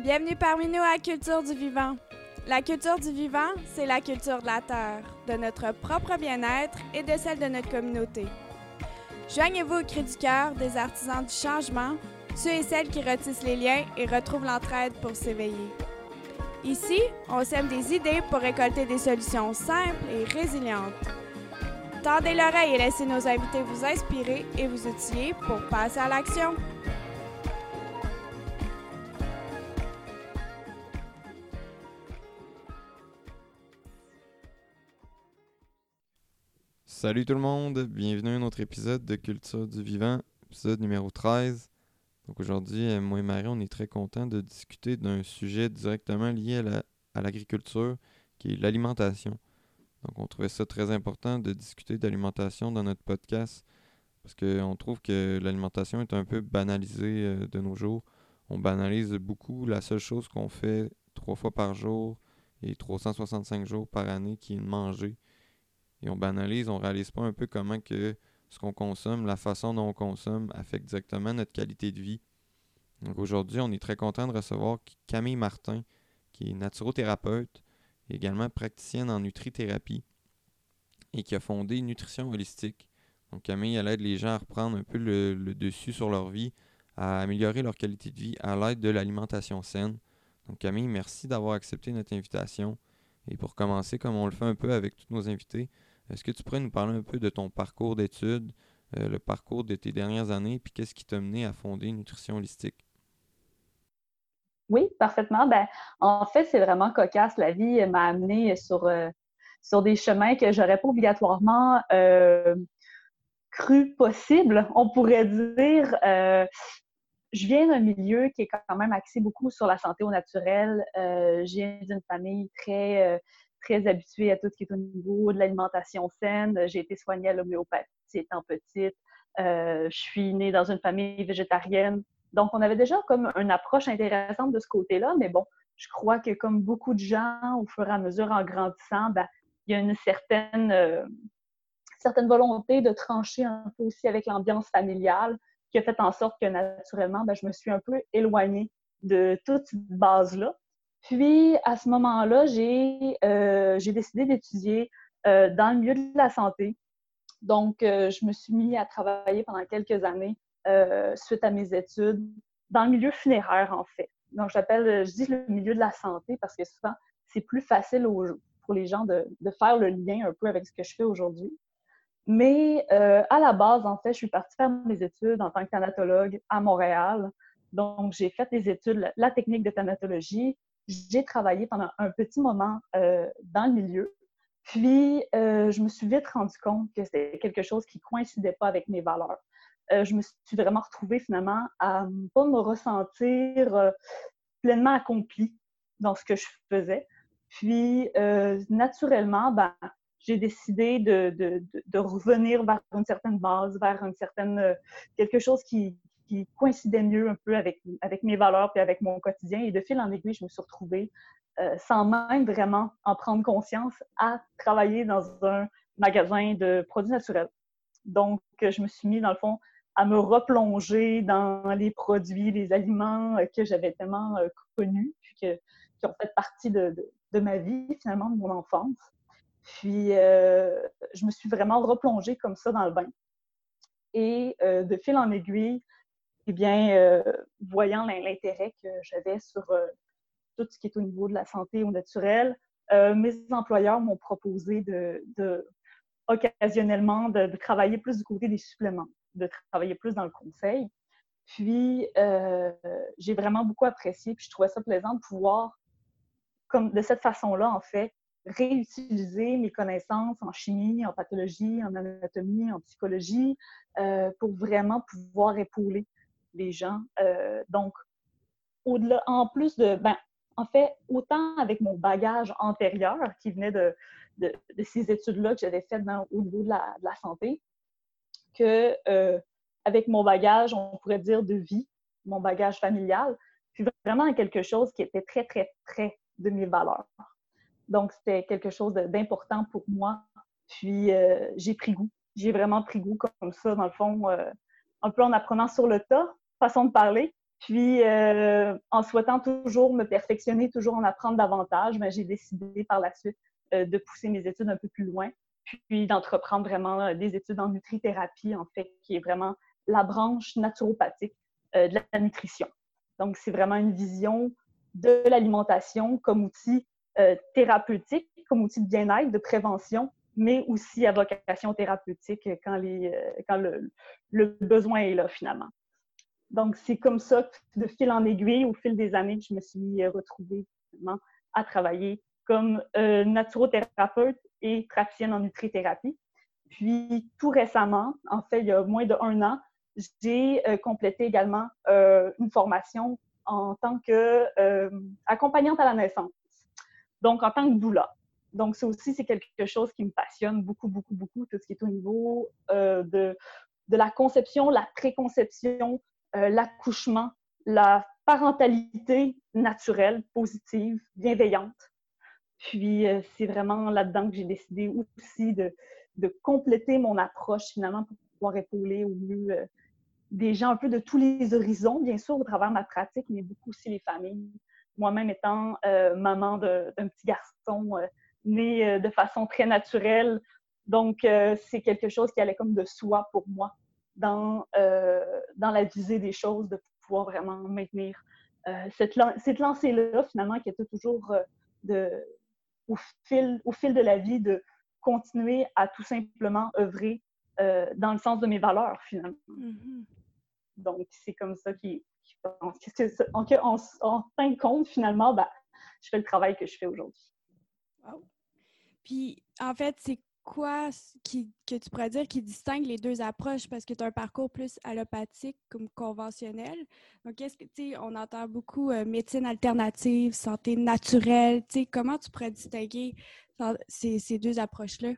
Bienvenue parmi nous à Culture du Vivant. La culture du vivant, c'est la culture de la Terre, de notre propre bien-être et de celle de notre communauté. Joignez-vous au cri du cœur des artisans du changement, ceux et celles qui retissent les liens et retrouvent l'entraide pour s'éveiller. Ici, on sème des idées pour récolter des solutions simples et résilientes. Tendez l'oreille et laissez nos invités vous inspirer et vous outiller pour passer à l'action. Salut tout le monde, bienvenue à un autre épisode de Culture du Vivant, épisode numéro 13. Donc aujourd'hui, euh, moi et Marie, on est très contents de discuter d'un sujet directement lié à l'agriculture, qui est l'alimentation. Donc on trouvait ça très important de discuter d'alimentation dans notre podcast, parce qu'on trouve que l'alimentation est un peu banalisée euh, de nos jours. On banalise beaucoup la seule chose qu'on fait trois fois par jour et 365 jours par année, qui est de manger et on banalise, on réalise pas un peu comment que ce qu'on consomme, la façon dont on consomme affecte directement notre qualité de vie. Donc aujourd'hui, on est très content de recevoir Camille Martin, qui est naturothérapeute, également praticienne en nutrithérapie et qui a fondé Nutrition Holistique. Donc Camille, elle aide les gens à reprendre un peu le, le dessus sur leur vie, à améliorer leur qualité de vie à l'aide de l'alimentation saine. Donc Camille, merci d'avoir accepté notre invitation. Et pour commencer, comme on le fait un peu avec tous nos invités, est-ce que tu pourrais nous parler un peu de ton parcours d'études, euh, le parcours de tes dernières années, puis qu'est-ce qui t'a mené à fonder Nutrition Holistique? Oui, parfaitement. Ben, en fait, c'est vraiment cocasse. La vie m'a amené sur, euh, sur des chemins que j'aurais pas obligatoirement euh, cru possible, on pourrait dire. je viens d'un milieu qui est quand même axé beaucoup sur la santé au naturel. je viens d'une famille très très habituée à tout ce qui est au niveau de l'alimentation saine. J'ai été soignée à l'homéopathie étant petite. Euh, je suis née dans une famille végétarienne. Donc, on avait déjà comme une approche intéressante de ce côté-là, mais bon, je crois que comme beaucoup de gens, au fur et à mesure en grandissant, ben, il y a une certaine, euh, certaine volonté de trancher un peu aussi avec l'ambiance familiale qui a fait en sorte que naturellement, ben, je me suis un peu éloignée de toute cette base-là. Puis, à ce moment-là, j'ai euh, décidé d'étudier euh, dans le milieu de la santé. Donc, euh, je me suis mis à travailler pendant quelques années suite à mes études dans le milieu funéraire, en fait. Donc, j'appelle, je dis le milieu de la santé parce que souvent, c'est plus facile pour les gens de, faire le lien un peu avec ce que je fais aujourd'hui. Mais à la base, en fait, je suis partie faire mes études en tant que thanatologue à Montréal. Donc, j'ai fait des études, la technique de thanatologie, j'ai travaillé pendant un petit moment euh, dans le milieu. Puis, euh, je me suis vite rendu compte que c'était quelque chose qui ne coïncidait pas avec mes valeurs. Euh, je me suis vraiment retrouvée finalement à ne pas me ressentir pleinement accomplie dans ce que je faisais. Puis, naturellement, ben, j'ai décidé de, de, de, revenir vers une certaine base, vers une certaine quelque chose qui, qui coïncidait mieux un peu avec, avec mes valeurs et avec mon quotidien. Et de fil en aiguille, je me suis retrouvée, euh, sans même vraiment en prendre conscience, à travailler dans un magasin de produits naturels. Donc, je me suis mis, dans le fond, à me replonger dans les produits, les aliments que j'avais tellement euh, connus, puis qui ont fait partie de, de, ma vie, finalement, de mon enfance. Puis, euh, je me suis vraiment replongée comme ça dans le bain. Et de fil en aiguille, eh bien, euh, voyant l'intérêt que j'avais sur euh, tout ce qui est au niveau de la santé au naturel, euh, mes employeurs m'ont proposé de, occasionnellement de, travailler plus du côté des suppléments, de travailler plus dans le conseil. Puis, j'ai vraiment beaucoup apprécié, puis je trouvais ça plaisant de pouvoir, comme de cette façon-là, en fait, réutiliser mes connaissances en chimie, en pathologie, en anatomie, en psychologie, pour vraiment pouvoir épauler les gens. Euh, donc, au-delà, en plus de, ben, en fait, autant avec mon bagage antérieur qui venait de, ces études-là que j'avais faites dans, au niveau de la, santé, que euh, avec mon bagage, on pourrait dire de vie, mon bagage familial, puis vraiment quelque chose qui était très, très près de mes valeurs. Donc, c'était quelque chose d'important pour moi. Puis, euh, j'ai pris goût. J'ai vraiment pris goût comme ça, dans le fond, un peu en apprenant sur le tas, façon de parler, Puis, euh, en souhaitant toujours me perfectionner, toujours en apprendre davantage, ben, j'ai décidé par la suite euh, de pousser mes études un peu plus loin, puis d'entreprendre vraiment euh, des études en nutrithérapie, en fait, qui est vraiment la branche naturopathique de la nutrition. Donc, c'est vraiment une vision de l'alimentation comme outil thérapeutique, comme outil de bien-être, de prévention, mais aussi à vocation thérapeutique quand, le, le besoin est là, finalement. Donc, c'est comme ça, de fil en aiguille, au fil des années, que je me suis euh, retrouvée à travailler comme euh, naturothérapeute et praticienne en nutrithérapie. Puis, tout récemment, en fait, il y a moins d'un an, j'ai euh, complété également une formation en tant qu'accompagnante à la naissance, donc en tant que doula. Donc, ça aussi, c'est quelque chose qui me passionne beaucoup, beaucoup, beaucoup, tout ce qui est au niveau de, de la conception, la préconception, euh, l'accouchement, la parentalité naturelle, positive, bienveillante. Puis euh, c'est vraiment là-dedans que j'ai décidé aussi de, compléter mon approche finalement pour pouvoir épauler au mieux euh, des gens un peu de tous les horizons, bien sûr, au travers de ma pratique, mais beaucoup aussi les familles. Moi-même étant maman d'un petit garçon né de façon très naturelle, donc c'est quelque chose qui allait comme de soi pour moi dans, euh, dans la visée des choses, de pouvoir vraiment maintenir euh, cette, cette lancée-là, finalement, qui était toujours euh, de, au, fil, au fil de la vie, de continuer à tout simplement œuvrer dans le sens de mes valeurs, finalement. Mm-hmm. Donc, c'est comme ça qui, en, en, en, fin de compte, finalement, ben, je fais le travail que je fais aujourd'hui. Puis, en fait, c'est quoi que tu pourrais dire qui distingue les deux approches? Parce que tu as un parcours plus allopathique comme conventionnel. Donc, qu'est-ce que, tu on entend beaucoup euh, médecine alternative, santé naturelle. Tu sais, comment tu pourrais distinguer ces, ces deux approches-là?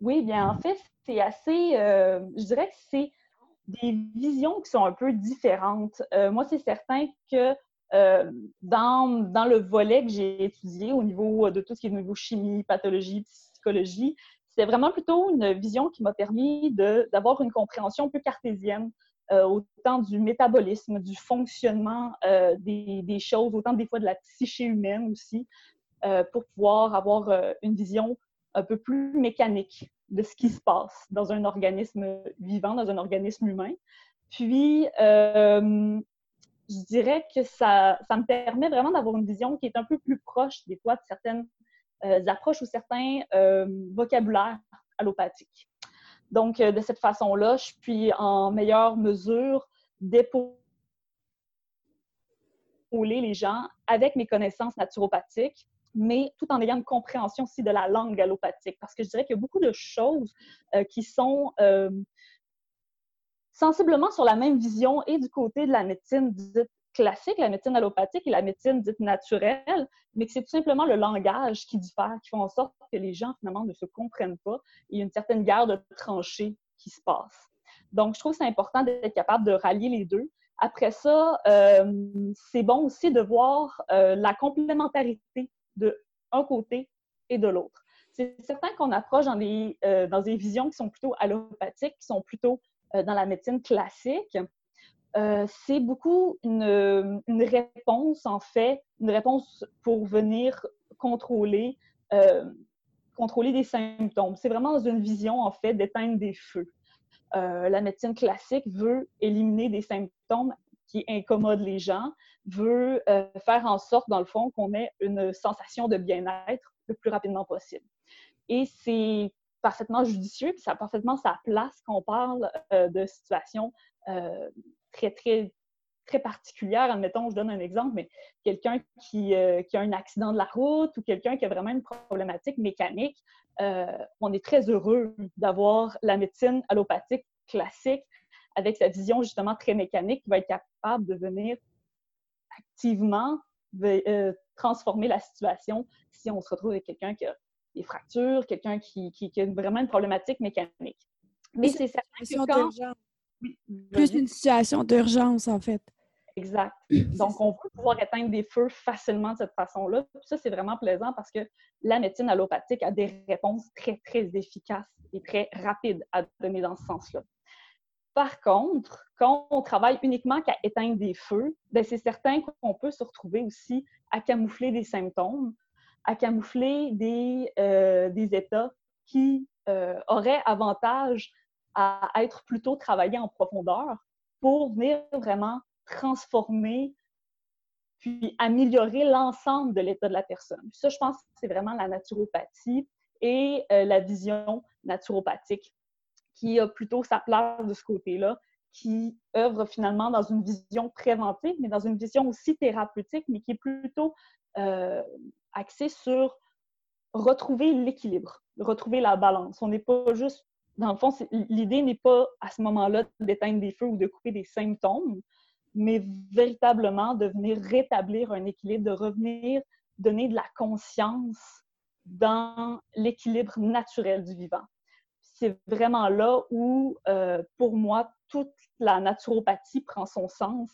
Oui, bien, en fait, c'est assez, euh, je dirais que c'est des visions qui sont un peu différentes. Euh, moi, c'est certain que dans, dans, le volet que j'ai étudié au niveau de tout ce qui est au niveau chimie, pathologie, psychologie, c'était vraiment plutôt une vision qui m'a permis d'avoir une compréhension peu cartésienne, euh, autant du métabolisme, du fonctionnement euh, des, des, choses, autant des fois de la psyché humaine aussi, euh, pour pouvoir avoir une vision un peu plus mécanique de ce qui se passe dans un organisme vivant, dans un organisme humain. Puis, je dirais que ça, ça me permet vraiment d'avoir une vision qui est un peu plus proche des fois de certaines euh, approches ou certains euh, vocabulaires allopathiques. Donc, euh, de cette façon-là, je suis en meilleure mesure d'épauler les gens avec mes connaissances naturopathiques, mais tout en ayant une compréhension aussi de la langue allopathique. Parce que je dirais qu'il y a beaucoup de choses qui sont sensiblement sur la même vision et du côté de la médecine classique, la médecine allopathique et la médecine dite naturelle, mais que c'est tout simplement le langage qui diffère, qui font en sorte que les gens, finalement, ne se comprennent pas. Il y a une certaine guerre de tranchées qui se passe. Donc, je trouve que c'est important d'être capable de rallier les deux. Après ça, euh, c'est bon aussi de voir euh, la complémentarité de un côté et de l'autre. C'est certain qu'on approche dans des, euh, dans des visions qui sont plutôt allopathiques, qui sont plutôt dans la médecine classique, euh, c'est beaucoup une, réponse, en fait, une réponse pour venir contrôler, euh, contrôler des symptômes. C'est vraiment dans une vision, en fait, d'éteindre des feux. Euh, la médecine classique veut éliminer des symptômes qui incommodent les gens, veut faire en sorte, dans le fond, qu'on ait une sensation de bien-être le plus rapidement possible. Et c'est parfaitement judicieux, puis ça a parfaitement sa place quand on parle de situations très, très, très particulière. Admettons, je donne un exemple, mais quelqu'un qui, euh, qui, a un accident de la route ou quelqu'un qui a vraiment une problématique mécanique, euh, on est très heureux d'avoir la médecine allopathique classique avec sa vision justement très mécanique qui va être capable de venir activement euh, transformer la situation si on se retrouve avec quelqu'un qui a des fractures, quelqu'un qui, qui, a vraiment une problématique mécanique. Mais c'est certain que quand... Plus une situation d'urgence, en fait. Exact. Donc, on peut pouvoir éteindre des feux facilement de cette façon-là. Ça, c'est vraiment plaisant parce que la médecine allopathique a des réponses très, très efficaces et très rapides à donner dans ce sens-là. Par contre, quand on travaille uniquement qu'à éteindre des feux, ben, c'est certain qu'on peut se retrouver aussi à camoufler des symptômes, à camoufler des, euh, des états qui euh, auraient avantage à être plutôt travaillés en profondeur pour venir vraiment transformer puis améliorer l'ensemble de l'état de la personne. Ça, je pense que c'est vraiment la naturopathie et euh, la vision naturopathique qui a plutôt sa place de ce côté-là, qui œuvre finalement dans une vision préventive, mais dans une vision aussi thérapeutique, mais qui est plutôt euh, axée sur retrouver l'équilibre, retrouver la balance. On n'est pas juste, dans le fond, l'idée n'est pas à ce moment-là d'éteindre des feux ou de couper des symptômes, mais véritablement de venir rétablir un équilibre, de revenir donner de la conscience dans l'équilibre naturel du vivant. C'est vraiment là où, euh, pour moi, toute la naturopathie prend son sens,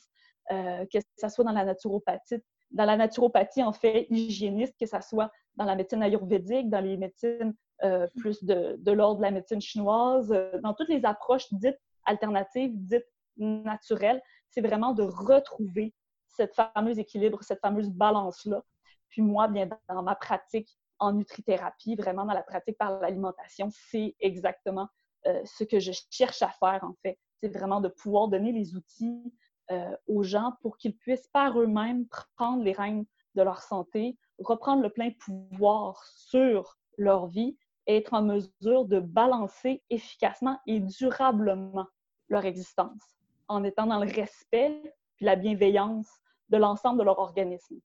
euh, que ce soit dans la naturopathie, dans la naturopathie en fait hygiéniste, que ce soit dans la médecine ayurvédique, dans les médecines euh, plus de, de l'ordre de la médecine chinoise, dans toutes les approches dites alternatives, dites naturelles, c'est vraiment de retrouver cette fameuse équilibre, cette fameuse balance-là. Puis moi, bien dans ma pratique en nutrithérapie, vraiment dans la pratique par l'alimentation, c'est exactement euh, ce que je cherche à faire en fait. C'est vraiment de pouvoir donner les outils euh, aux gens pour qu'ils puissent par eux-mêmes prendre les rênes de leur santé, reprendre le plein pouvoir sur leur vie être en mesure de balancer efficacement et durablement leur existence en étant dans le respect puis la bienveillance de l'ensemble de leur organisme.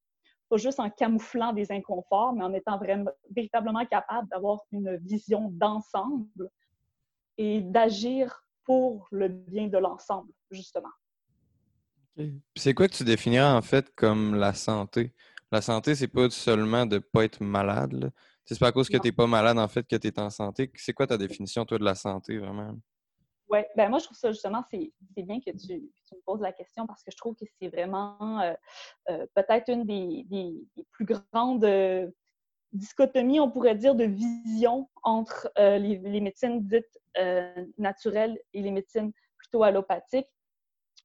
Pas juste en camouflant des inconforts, mais en étant vraiment, véritablement capable d'avoir une vision d'ensemble et d'agir pour le bien de l'ensemble, justement. C'est quoi que tu définirais en fait comme la santé? La santé, c'est pas seulement de ne pas être malade. C'est pas à cause que tu n'es pas malade en fait que tu es en santé. C'est quoi ta définition, toi, de la santé vraiment? Oui, ben moi, je trouve ça justement, c'est bien que tu, me poses la question parce que je trouve que c'est vraiment euh, euh, peut-être une des, plus grandes euh, dichotomies, on pourrait dire, de vision entre les, médecines dites naturelles et les médecines plutôt allopathiques.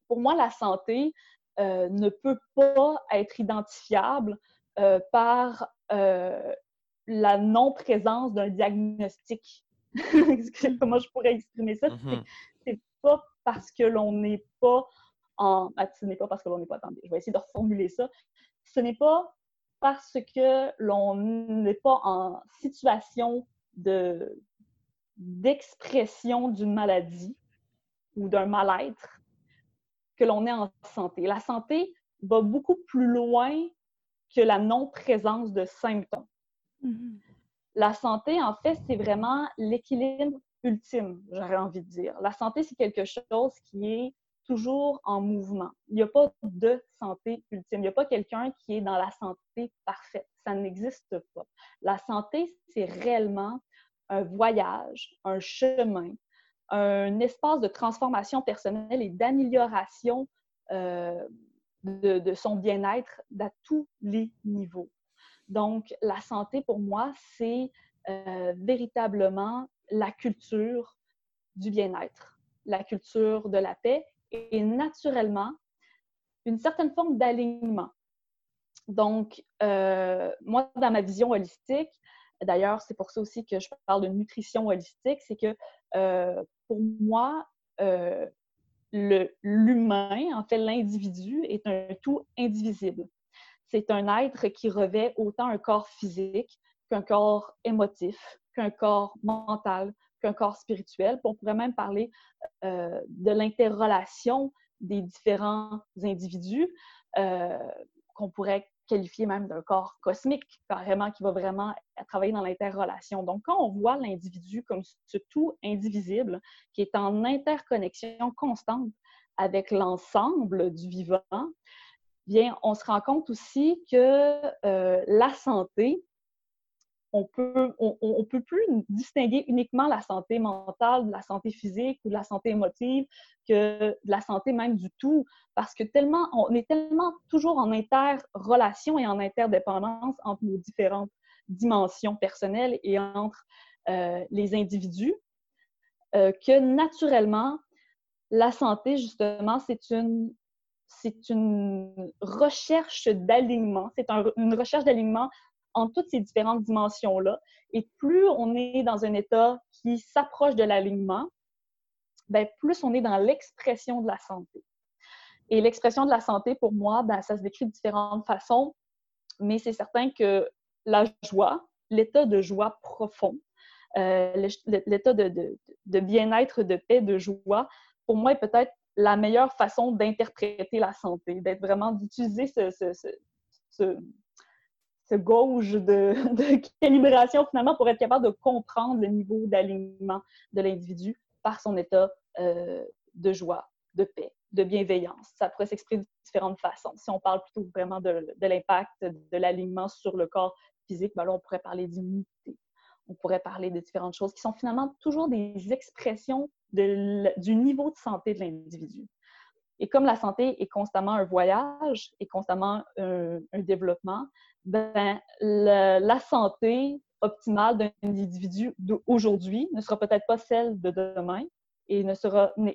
Pour moi, la santé ne peut pas être identifiable par la non-présence d'un diagnostic comment je pourrais exprimer ça? Mm-hmm. C'est pas parce que l'on n'est pas en. Ah, ce n'est pas parce que l'on n'est pas. Attendez, je vais essayer de reformuler ça. Ce n'est pas parce que l'on n'est pas en situation de d'expression d'une maladie ou d'un mal-être que l'on est en santé. La santé va beaucoup plus loin que la non-présence de symptômes. Mm-hmm. La santé, en fait, c'est vraiment l'équilibre ultime, j'aurais envie de dire. La santé, c'est quelque chose qui est toujours en mouvement. Il n'y a pas de santé ultime. Il n'y a pas quelqu'un qui est dans la santé parfaite. Ça n'existe pas. La santé, c'est réellement un voyage, un chemin, un espace de transformation personnelle et d'amélioration euh, de, son bien-être à tous les niveaux. Donc, la santé, pour moi, c'est euh, véritablement la culture du bien-être, la culture de la paix et, naturellement une certaine forme d'alignement. Donc, euh, moi, dans ma vision holistique, d'ailleurs, c'est pour ça aussi que je parle de nutrition holistique, c'est que euh, pour moi, l'humain, en fait, l'individu est un tout indivisible c'est un être qui revêt autant un corps physique qu'un corps émotif, qu'un corps mental, qu'un corps spirituel. on pourrait même parler euh, de l'interrelation des différents individus, euh, qu'on pourrait qualifier même d'un corps cosmique, carrément, qui va vraiment travailler dans l'interrelation. Donc, quand on voit l'individu comme ce tout indivisible, qui est en interconnexion constante avec l'ensemble du vivant, on se rend compte aussi que euh, la santé, on peut, peut plus distinguer uniquement la santé mentale de la santé physique ou de la santé émotive que de la santé même du tout, parce que tellement, on est tellement toujours en interrelation et en interdépendance entre nos différentes dimensions personnelles et entre euh, les individus, euh, que naturellement, la santé, justement, c'est une, c'est une recherche d'alignement. C'est une recherche d'alignement en toutes ces différentes dimensions-là. Et plus on est dans un état qui s'approche de l'alignement, ben, plus on est dans l'expression de la santé. Et l'expression de la santé, pour moi, ben, ça se décrit de différentes façons, mais c'est certain que la joie, l'état de joie profond, euh, l'état de, bien-être, de paix, de joie, pour moi, est peut-être la meilleure façon d'interpréter la santé, d'être vraiment, d'utiliser ce, ce, gauge de, calibration finalement pour être capable de comprendre le niveau d'alignement de l'individu par son état euh, de joie, de paix, de bienveillance. Ça pourrait s'exprimer de différentes façons. Si on parle plutôt vraiment de, l'impact de l'alignement sur le corps physique, ben là, on pourrait parler d'immunité. On pourrait parler de différentes choses qui sont finalement toujours des expressions du niveau de santé de l'individu. Et comme la santé est constamment un voyage et constamment un, développement, ben, la santé optimale d'un individu d'aujourd'hui ne sera peut-être pas celle de demain et ne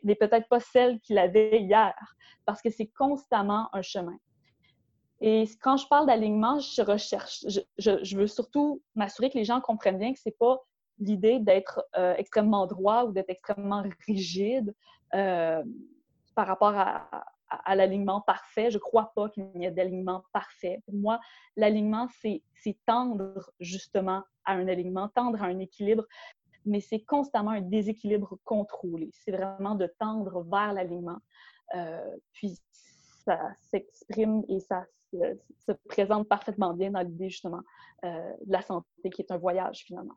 n'est peut-être pas celle qu'il avait hier parce que c'est constamment un chemin. Et quand je parle d'alignement, je recherche, je, veux surtout m'assurer que les gens comprennent bien que c'est pas l'idée d'être euh, extrêmement droit ou d'être extrêmement rigide euh, par rapport à, l'alignement parfait. Je ne crois pas qu'il y ait d'alignement parfait. Pour moi, l'alignement, c'est tendre justement à un alignement, tendre à un équilibre, mais c'est constamment un déséquilibre contrôlé. C'est vraiment de tendre vers l'alignement. Euh, puis ça s'exprime et ça se, présente parfaitement bien dans l'idée justement de la santé qui est un voyage finalement.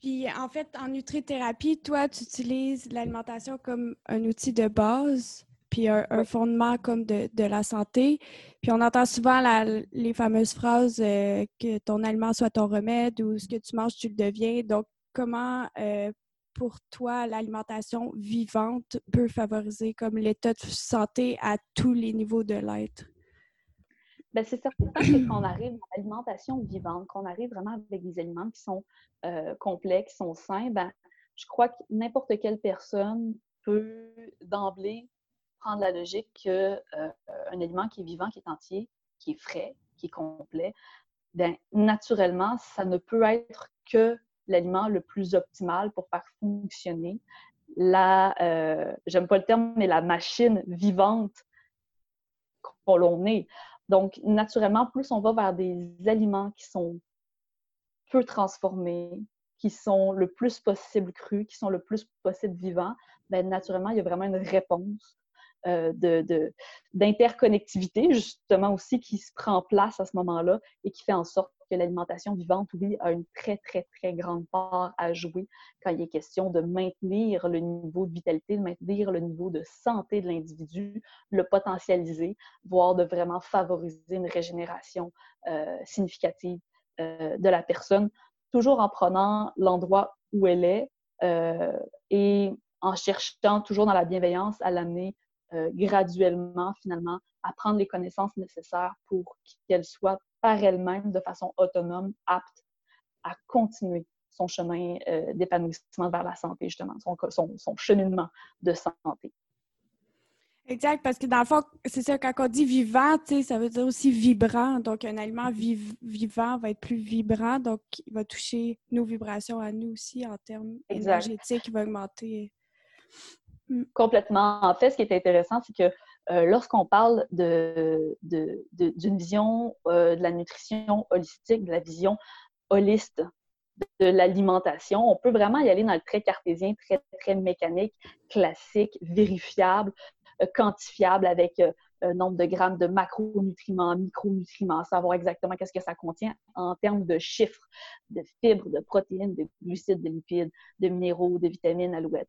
Puis en fait, en nutrithérapie, toi, tu utilises l'alimentation comme un outil de base, puis un, fondement comme de, la santé. Puis on entend souvent les fameuses phrases euh, que ton aliment soit ton remède ou ce que tu manges, tu le deviens. Donc, comment euh, pour toi l'alimentation vivante peut favoriser comme l'état de santé à tous les niveaux de l'être? Ben, c'est certain que quand on arrive à l'alimentation vivante, qu'on arrive vraiment avec des aliments qui sont euh, complets, qui sont sains, ben, je crois que n'importe quelle personne peut d'emblée prendre la logique qu'un euh, aliment qui est vivant, qui est entier, qui est frais, qui est complet, ben, naturellement, ça ne peut être que l'aliment le plus optimal pour faire fonctionner la, euh, j'aime pas le terme, mais la machine vivante qu'on l'on est. Donc, naturellement, plus on va vers des aliments qui sont peu transformés, qui sont le plus possible crus, qui sont le plus possible vivants, bien, naturellement, il y a vraiment une réponse euh, d'interconnectivité, justement aussi, qui se prend place à ce moment-là et qui fait en sorte que l'alimentation vivante, oui, a une très, très, très grande part à jouer quand il est question de maintenir le niveau de vitalité, de maintenir le niveau de santé de l'individu, le potentialiser, voire de vraiment favoriser une régénération euh, significative euh, de la personne, toujours en prenant l'endroit où elle est et en cherchant toujours dans la bienveillance à l'amener euh, graduellement, finalement, à prendre les connaissances nécessaires pour qu'elle soit par elle-même, de façon autonome, apte à continuer son chemin euh, d'épanouissement vers la santé, justement, son, cheminement de santé. Exact, parce que dans le fond, c'est ça, quand on dit vivant, ça veut dire aussi vibrant. Donc, un aliment vivant va être plus vibrant, donc il va toucher nos vibrations à nous aussi en termes énergétiques, il va augmenter Mm. Complètement. En fait, ce qui est intéressant, c'est que euh, lorsqu'on parle d'une vision euh, de la nutrition holistique, de la vision holiste de l'alimentation, on peut vraiment y aller dans le très cartésien, très, très mécanique, classique, vérifiable, euh, quantifiable avec un nombre de grammes de macronutriments, micronutriments, savoir exactement qu'est-ce que ça contient en termes de chiffres, de fibres, de protéines, de glucides, de lipides, de minéraux, de vitamines, alouettes.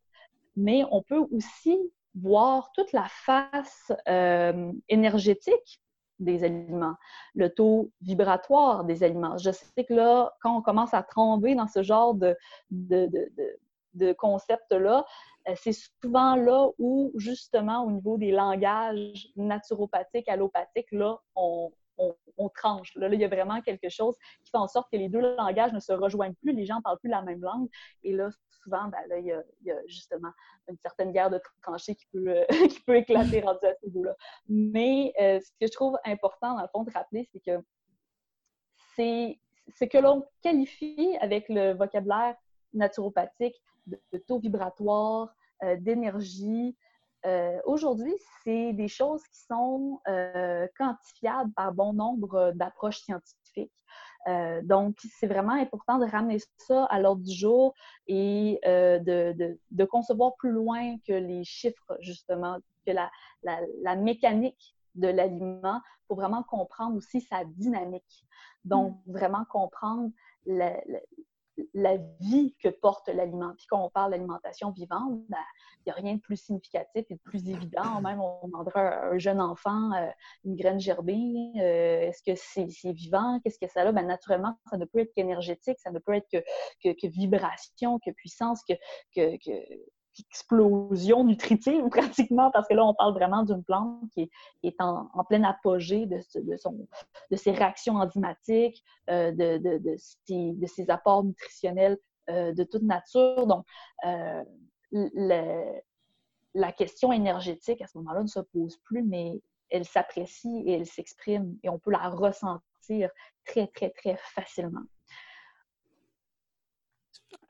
Mais on peut aussi voir toute la face euh, énergétique des aliments, le taux vibratoire des aliments. Je sais que là, quand on commence à tomber dans ce genre de, de, de, concept-là, euh, c'est souvent là où, justement, au niveau des langages naturopathiques, allopathiques, là, on, on, tranche. Là, il y a vraiment quelque chose qui fait en sorte que les deux langages ne se rejoignent plus, les gens ne parlent plus la même langue. Et là, souvent, ben, là, il, y a, justement une certaine guerre de tranchées qui peut, euh, qui peut éclater rendu à ce niveau-là. Mais euh, ce que je trouve important, dans le fond, de rappeler, c'est que c'est ce que l'on qualifie avec le vocabulaire naturopathique de, taux vibratoire, euh, d'énergie, aujourd'hui, c'est des choses qui sont quantifiables par bon nombre d'approches scientifiques. Euh, donc, c'est vraiment important de ramener ça à l'ordre du jour et euh, de, concevoir plus loin que les chiffres, justement, que la, mécanique de l'aliment pour vraiment comprendre aussi sa dynamique. Donc, mm. vraiment comprendre la vie que porte l'aliment. Puis quand on parle d'alimentation vivante, ben, il n'y a rien de plus significatif et de plus évident. Même on demandera un jeune enfant euh, une graine gerbée, euh, est-ce que c'est vivant? Qu'est-ce que ça a? Ben, naturellement, ça ne peut être qu'énergétique, ça ne peut être que, que, vibration, que puissance, que, que, explosion nutritive pratiquement, parce que là, on parle vraiment d'une plante qui est, en, plein apogée de, ses réactions enzymatiques, euh, de, de, ses, apports nutritionnels euh, de toute nature. Donc, euh, la question énergétique, à ce moment-là, ne se pose plus, mais elle s'apprécie et elle s'exprime et on peut la ressentir très, très, très facilement.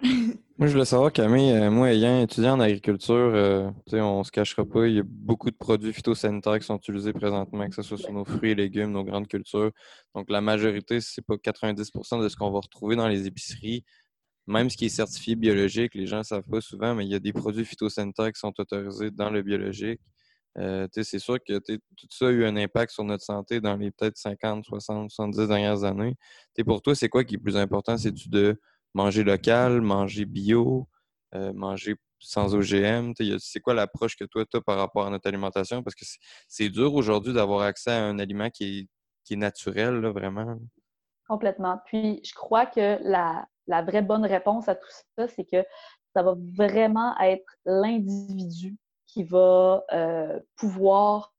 Moi, je voulais savoir, Camille, euh, moi, ayant étudié en agriculture, euh, on ne se cachera pas, il y a beaucoup de produits phytosanitaires qui sont utilisés présentement, que ce soit sur nos fruits et légumes, nos grandes cultures. Donc, la majorité, si ce n'est pas 90% de ce qu'on va retrouver dans les épiceries, même ce qui est certifié biologique, les gens ne savent pas souvent, mais il y a des produits phytosanitaires qui sont autorisés dans le biologique. Euh, c'est sûr que tout ça a eu un impact sur notre santé dans les peut-être 50, 60, 70 dernières années. pour toi, c'est quoi qui est plus important? C'est-tu de manger local, manger bio, euh, manger sans OGM? C'est quoi l'approche que toi, tu as par rapport à notre alimentation? Parce que c'est dur aujourd'hui d'avoir accès à un aliment qui est, naturel, vraiment. Complètement. Puis, je crois que la, vraie bonne réponse à tout ça, c'est que ça va vraiment être l'individu qui va euh, pouvoir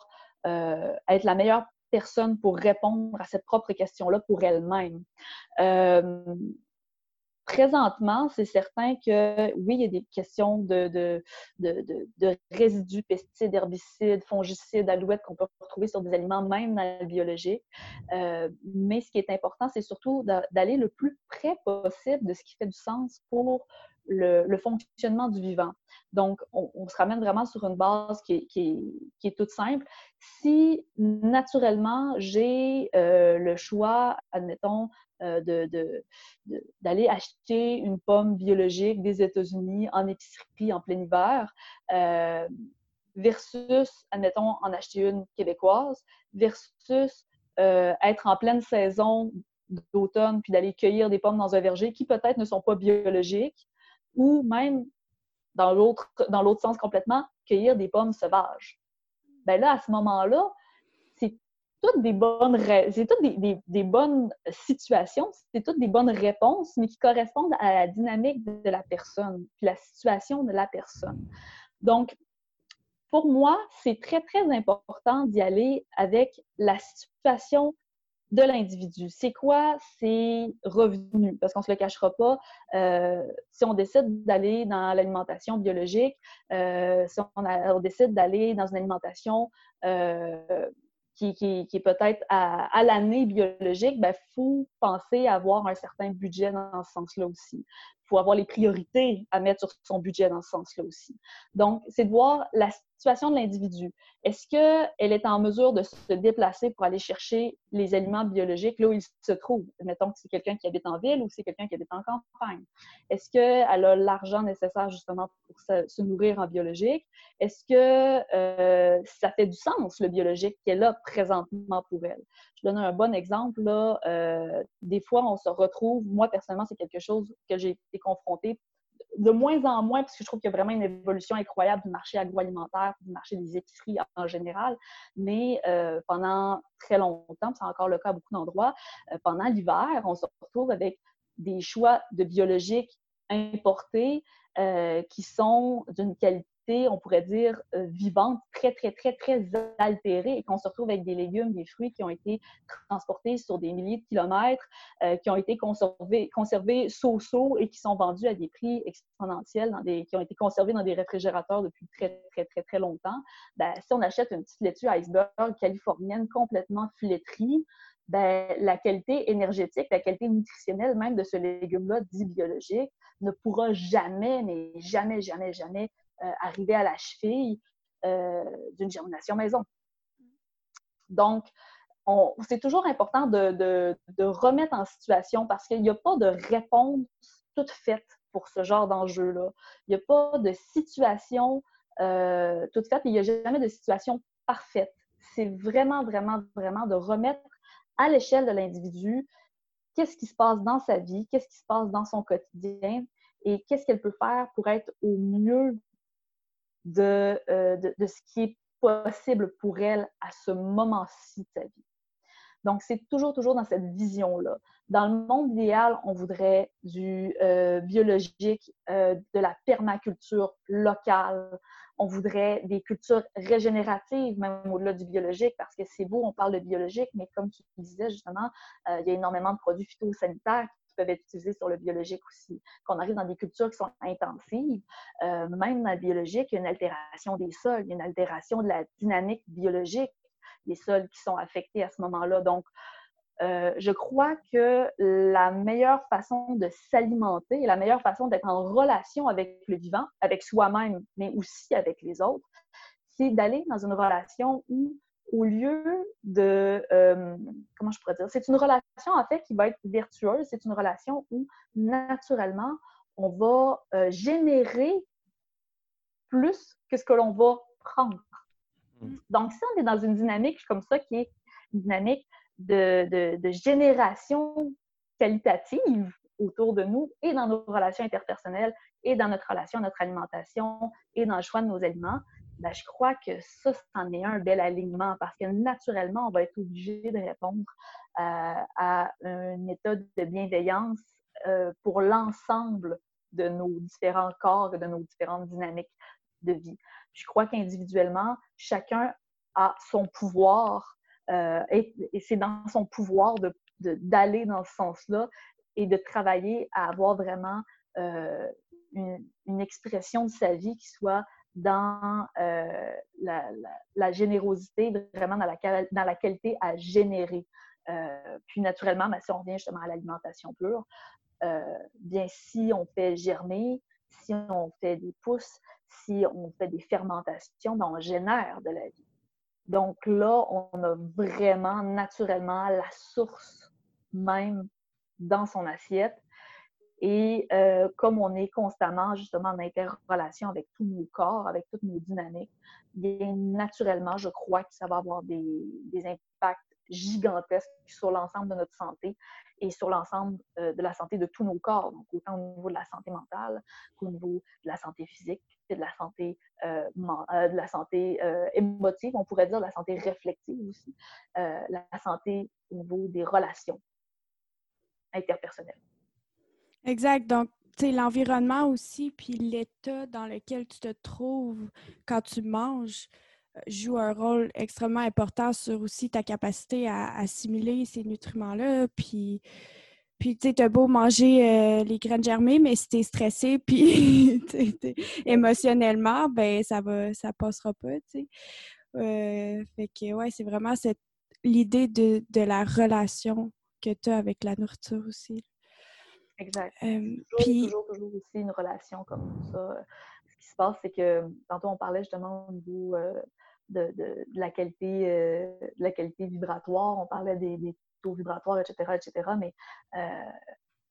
euh, être la meilleure personne pour répondre à cette propre question-là pour elle-même présentement, c'est certain que oui, il y a des questions de, résidus, pesticides, herbicides, fongicides, alouettes qu'on peut retrouver sur des aliments, même dans. Euh, mais ce qui est important, c'est surtout d'aller le plus près possible de ce qui fait du sens pour le, fonctionnement du vivant. Donc, on, se ramène vraiment sur une base qui est, qui est, toute simple. Si naturellement j'ai euh, le choix, admettons, euh, d'aller acheter une pomme biologique des États-Unis en épicerie en plein hiver, euh, versus, admettons, en acheter une québécoise, versus être en pleine saison d'automne puis d'aller cueillir des pommes dans un verger qui peut-être ne sont pas biologiques, ou même, dans l'autre, sens complètement, cueillir des pommes sauvages. Ben là, à ce moment-là, toutes des bonnes, c'est toutes des, des, bonnes situations, c'est toutes des bonnes réponses, mais qui correspondent à la dynamique de la personne, puis la situation de la personne. Donc, pour moi, c'est très, très important d'y aller avec la situation de l'individu. C'est quoi ses revenus? Parce qu'on ne se le cachera pas, euh, si on décide d'aller dans l'alimentation biologique, euh, si on, décide d'aller dans une alimentation euh, qui, est peut-être à, l'année biologique, il ben, faut penser à avoir un certain budget dans ce sens-là aussi. Il faut avoir les priorités à mettre sur son budget dans ce sens-là aussi. Donc, c'est de voir la situation de l'individu. Est-ce qu'elle est en mesure de se déplacer pour aller chercher les aliments biologiques là où ils se trouvent? Mettons que c'est quelqu'un qui habite en ville ou c'est quelqu'un qui habite en campagne. Est-ce qu'elle a l'argent nécessaire justement pour se, nourrir en biologique? Est-ce que euh, ça fait du sens, le biologique, est là présentement pour elle? Je donne un bon exemple. Là, euh, des fois, on se retrouve, moi personnellement, c'est quelque chose que j'ai été confrontée de moins en moins, parce que je trouve qu'il y a vraiment une évolution incroyable du marché agroalimentaire, du marché des épiceries en général. Mais euh, pendant très longtemps, c'est encore le cas à beaucoup d'endroits, euh, pendant l'hiver, on se retrouve avec des choix de biologiques importés euh, qui sont d'une qualité on pourrait dire, euh, vivante, très, très, très, très altérée et qu'on se retrouve avec des légumes, des fruits qui ont été transportés sur des milliers de kilomètres, euh, qui ont été conservés, so-so et qui sont vendus à des prix exponentiels, dans des, qui ont été conservés dans des réfrigérateurs depuis très, très, très, très longtemps. Ben, si on achète une petite laitue iceberg californienne complètement flétrie, ben, la qualité énergétique, la qualité nutritionnelle même de ce légume-là dit biologique ne pourra jamais, mais jamais, jamais, jamais arriver à la cheville euh, d'une germination maison. Donc, c'est toujours important de, remettre en situation parce qu'il n'y a pas de réponse toute faite pour ce genre d'enjeu-là. Il n'y a pas de situation euh, toute faite il n'y a jamais de situation parfaite. C'est vraiment, vraiment, vraiment de remettre à l'échelle de l'individu, qu'est-ce qui se passe dans sa vie, qu'est-ce qui se passe dans son quotidien et qu'est-ce qu'elle peut faire pour être au mieux de, euh, de, ce qui est possible pour elle à ce moment-ci de sa vie. Donc, c'est toujours, toujours dans cette vision-là. Dans le monde idéal, on voudrait du euh, biologique, euh, de la permaculture locale, on voudrait des cultures régénératives, même au-delà du biologique, parce que c'est beau, on parle de biologique, mais comme tu disais justement, il y a énormément de produits phytosanitaires peuvent être utilisés sur le biologique aussi. Qu'on arrive dans des cultures qui sont intensives, euh, même dans le biologique, il y a une altération des sols, il y a une altération de la dynamique biologique des sols qui sont affectés à ce moment-là. Donc, euh, je crois que la meilleure façon de s'alimenter la meilleure façon d'être en relation avec le vivant, avec soi-même, mais aussi avec les autres, c'est d'aller dans une relation où, au lieu de, euh, comment je pourrais dire, c'est une relation en fait qui va être vertueuse, c'est une relation où naturellement, on va euh, générer plus que ce que l'on va prendre. Mmh. Donc, si on est dans une dynamique comme ça, qui est une dynamique de, génération qualitative autour de nous et dans nos relations interpersonnelles et dans notre relation à notre alimentation et dans le choix de nos aliments, ben, je crois que ça, c'en est un bel alignement parce que naturellement, on va être obligé de répondre euh, à un état de bienveillance euh, pour l'ensemble de nos différents corps et de nos différentes dynamiques de vie. Je crois qu'individuellement, chacun a son pouvoir euh, et, c'est dans son pouvoir d'aller dans ce sens-là et de travailler à avoir vraiment une, expression de sa vie qui soit dans euh, la, générosité, vraiment dans la, qualité à générer. puis naturellement, ben, si on revient justement à l'alimentation pure, bien si on fait germer, si on fait des pousses, si on fait des fermentations, ben, on génère de la vie. Donc là, on a vraiment naturellement la source même dans son assiette. Et euh, comme on est constamment justement en interrelation avec tous nos corps, avec toutes nos dynamiques, bien naturellement, je crois que ça va avoir des, des impacts gigantesques sur l'ensemble de notre santé et sur l'ensemble euh, de la santé de tous nos corps, donc autant au niveau de la santé mentale qu'au niveau de la santé physique, de la santé, euh, euh, de la santé émotive, on pourrait dire la santé réflexive aussi, la santé au niveau des relations interpersonnelles. Exact. Donc, l'environnement aussi, puis l'état dans lequel tu te trouves quand tu manges joue un rôle extrêmement important sur aussi ta capacité à, assimiler ces nutriments-là. Puis, puis tu as beau manger euh, les graines germées, mais si tu es stressé, puis émotionnellement, ben ça va, ça passera pas, tu sais. Euh, fait que, ouais, c'est vraiment cette l'idée de, de, la relation que tu as avec la nourriture aussi. Exact. Euh, puis... toujours, toujours, aussi une relation comme ça. Ce qui se passe, c'est que tantôt on parlait justement au niveau de, la qualité, euh, la qualité vibratoire, on parlait des, taux vibratoires, etc., etc., mais euh,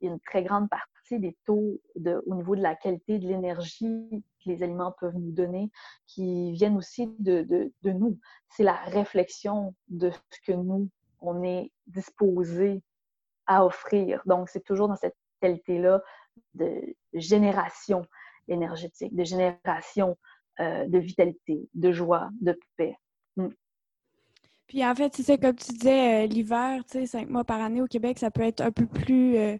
il y a une très grande partie des taux de, au niveau de la qualité de l'énergie que les aliments peuvent nous donner qui viennent aussi de, de nous. C'est la réflexion de ce que nous, on est disposé à offrir. Donc, c'est toujours dans cette qualité-là de génération énergétique, de génération euh, de vitalité, de joie, de paix. Mm. Puis en fait, c'est comme tu disais, euh, l'hiver, tu sais, cinq mois par année au Québec, ça peut être un peu plus euh,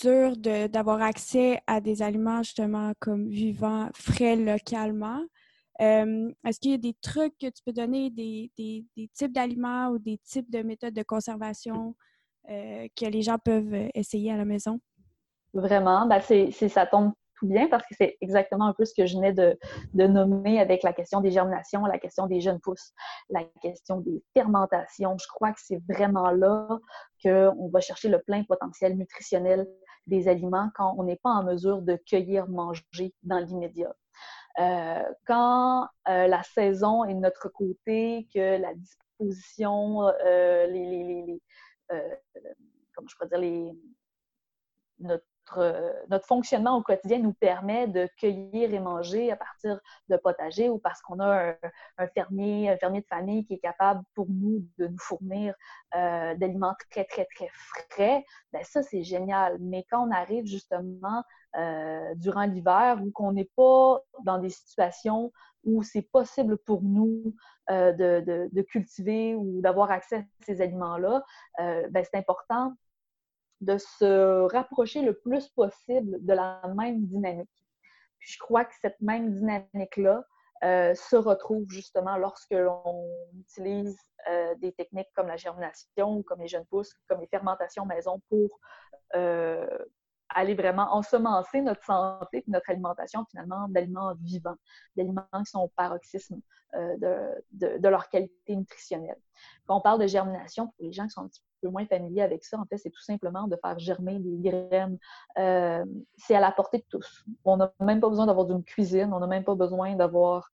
dur d'avoir accès à des aliments justement comme vivants, frais localement. Euh, est-ce qu'il y a des trucs que tu peux donner, des, types d'aliments ou des types de méthodes de conservation euh, que les gens peuvent essayer à la maison? Vraiment, ben ça tombe tout bien parce que c'est exactement un peu ce que je venais de, nommer avec la question des germinations, la question des jeunes pousses, la question des fermentations. Je crois que c'est vraiment là qu'on va chercher le plein potentiel nutritionnel des aliments quand on n'est pas en mesure de cueillir, manger dans l'immédiat. Euh, quand euh, la saison est de notre côté, que la disposition, euh, les, les, les comment je pourrais dire, notre euh, notre, fonctionnement au quotidien nous permet de cueillir et manger à partir de potagers ou parce qu'on a un, fermier, un fermier de famille qui est capable pour nous de nous fournir euh, d'aliments très, très, très frais, bien ça, c'est génial. Mais quand on arrive justement euh, durant l'hiver ou qu'on n'est pas dans des situations où c'est possible pour nous de, de, cultiver ou d'avoir accès à ces aliments-là, ben, c'est important de se rapprocher le plus possible de la même dynamique. Puis je crois que cette même dynamique-là euh, se retrouve justement lorsque l'on utilise euh, des techniques comme la germination, comme les jeunes pousses, comme les fermentations maison pour euh, aller vraiment ensemencer notre santé et notre alimentation finalement d'aliments vivants, d'aliments qui sont au paroxysme de, de, leur qualité nutritionnelle. Quand on parle de germination, pour les gens qui sont un petit peu moins familier avec ça, en fait, c'est tout simplement de faire germer des graines. Euh, c'est à la portée de tous. On n'a même pas besoin d'avoir une cuisine, on n'a même pas besoin d'avoir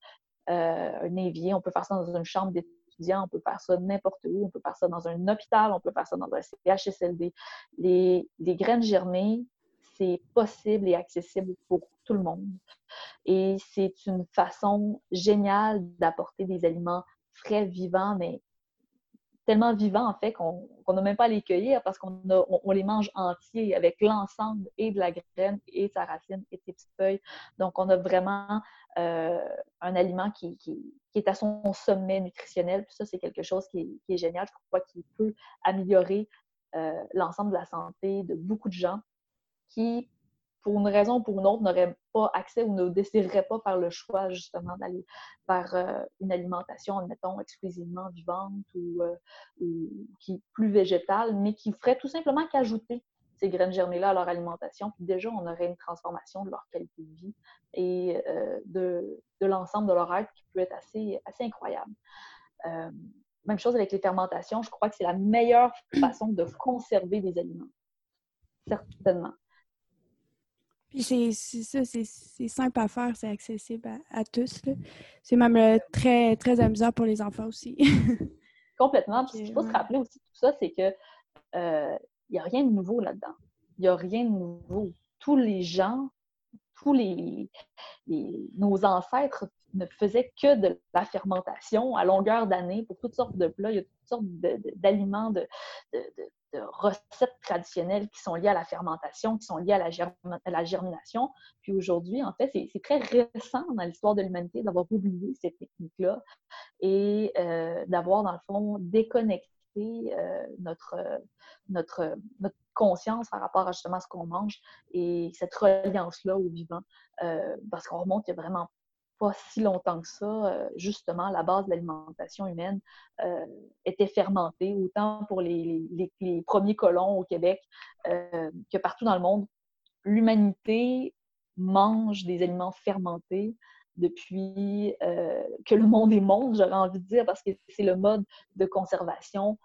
euh, un évier. On peut faire ça dans une chambre d'étudiant, on peut faire ça n'importe où, on peut faire ça dans un hôpital, on peut faire ça dans un CHSLD. Les, les graines germées, c'est possible et accessible pour tout le monde. Et c'est une façon géniale d'apporter des aliments frais, vivants, mais tellement vivants, en fait, qu'on n'a même pas à les cueillir parce qu'on on, les mange entiers avec l'ensemble et de la graine et de sa racine et de ses petites feuilles. Donc, on a vraiment euh, un aliment qui, est à son sommet nutritionnel. Puis ça, c'est quelque chose qui est, génial. Je crois qu'il peut améliorer euh, l'ensemble de la santé de beaucoup de gens qui, pour une raison ou pour une autre, n'auraient pas accès ou ne désireraient pas faire le choix justement d'aller vers euh, une alimentation, admettons, exclusivement vivante euh, ou, qui plus végétale, mais qui ferait tout simplement qu'ajouter ces graines germées-là à leur alimentation. Puis déjà, on aurait une transformation de leur qualité de vie et euh, de, l'ensemble de leur être qui peut être assez incroyable. même chose avec les fermentations. Je crois que c'est la meilleure façon de conserver des aliments. Certainement. Puis c'est ça, c'est simple à faire, c'est accessible à, tous. C'est même euh, très, très amusant pour les enfants aussi. Complètement. Puis ce qu'il faut se rappeler aussi de tout ça, c'est que il euh, n'y a rien de nouveau là-dedans. Il n'y a rien de nouveau. Tous les gens, tous les, nos ancêtres ne faisaient que de la fermentation à longueur d'année pour toutes sortes de plats. Il y a toutes sortes d'aliments, de, de recettes traditionnelles qui sont liées à la fermentation, qui sont liées à la, germination. Puis aujourd'hui, en fait, c'est très récent dans l'histoire de l'humanité d'avoir oublié ces techniques-là et euh, d'avoir, dans le fond, déconnecté euh, notre, notre, notre conscience par rapport à justement ce qu'on mange et cette reliance-là au vivant. Euh, parce qu'on remonte y a vraiment si longtemps que ça, euh, justement, la base de l'alimentation humaine euh, était fermentée, autant pour les, premiers colons au Québec euh, que partout dans le monde. L'humanité mange des aliments fermentés depuis que le monde est monde, j'aurais envie de dire, parce que c'est le mode de conservation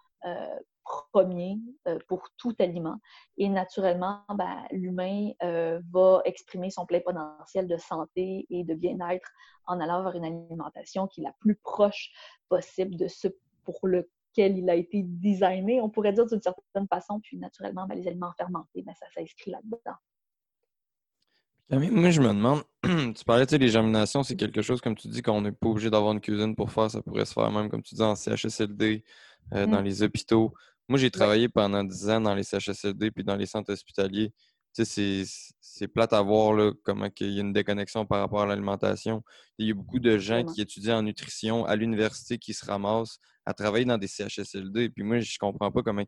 premier euh, pour tout aliment. Et naturellement, ben, l'humain euh, va exprimer son plein potentiel de santé et de bien-être en allant vers une alimentation qui est la plus proche possible de ce pour lequel il a été designé, on pourrait dire d'une certaine façon. Puis naturellement, ben, les aliments fermentés, ben, ça s'inscrit là-dedans. moi, je me demande, tu parlais, tu sais, les germinations, c'est quelque chose, comme tu dis, qu'on n'est pas obligé d'avoir une cuisine pour faire. Ça pourrait se faire même, comme tu dis, en CHSLD, euh, dans mmh. les hôpitaux. Moi, j'ai travaillé pendant 10 ans dans les CHSLD puis dans les centres hospitaliers. Tu sais, c'est plate à voir là, comment il y a une déconnexion par rapport à l'alimentation. Il y a beaucoup de gens qui étudient en nutrition à l'université qui se ramassent à travailler dans des CHSLD. Puis moi, je comprends pas comment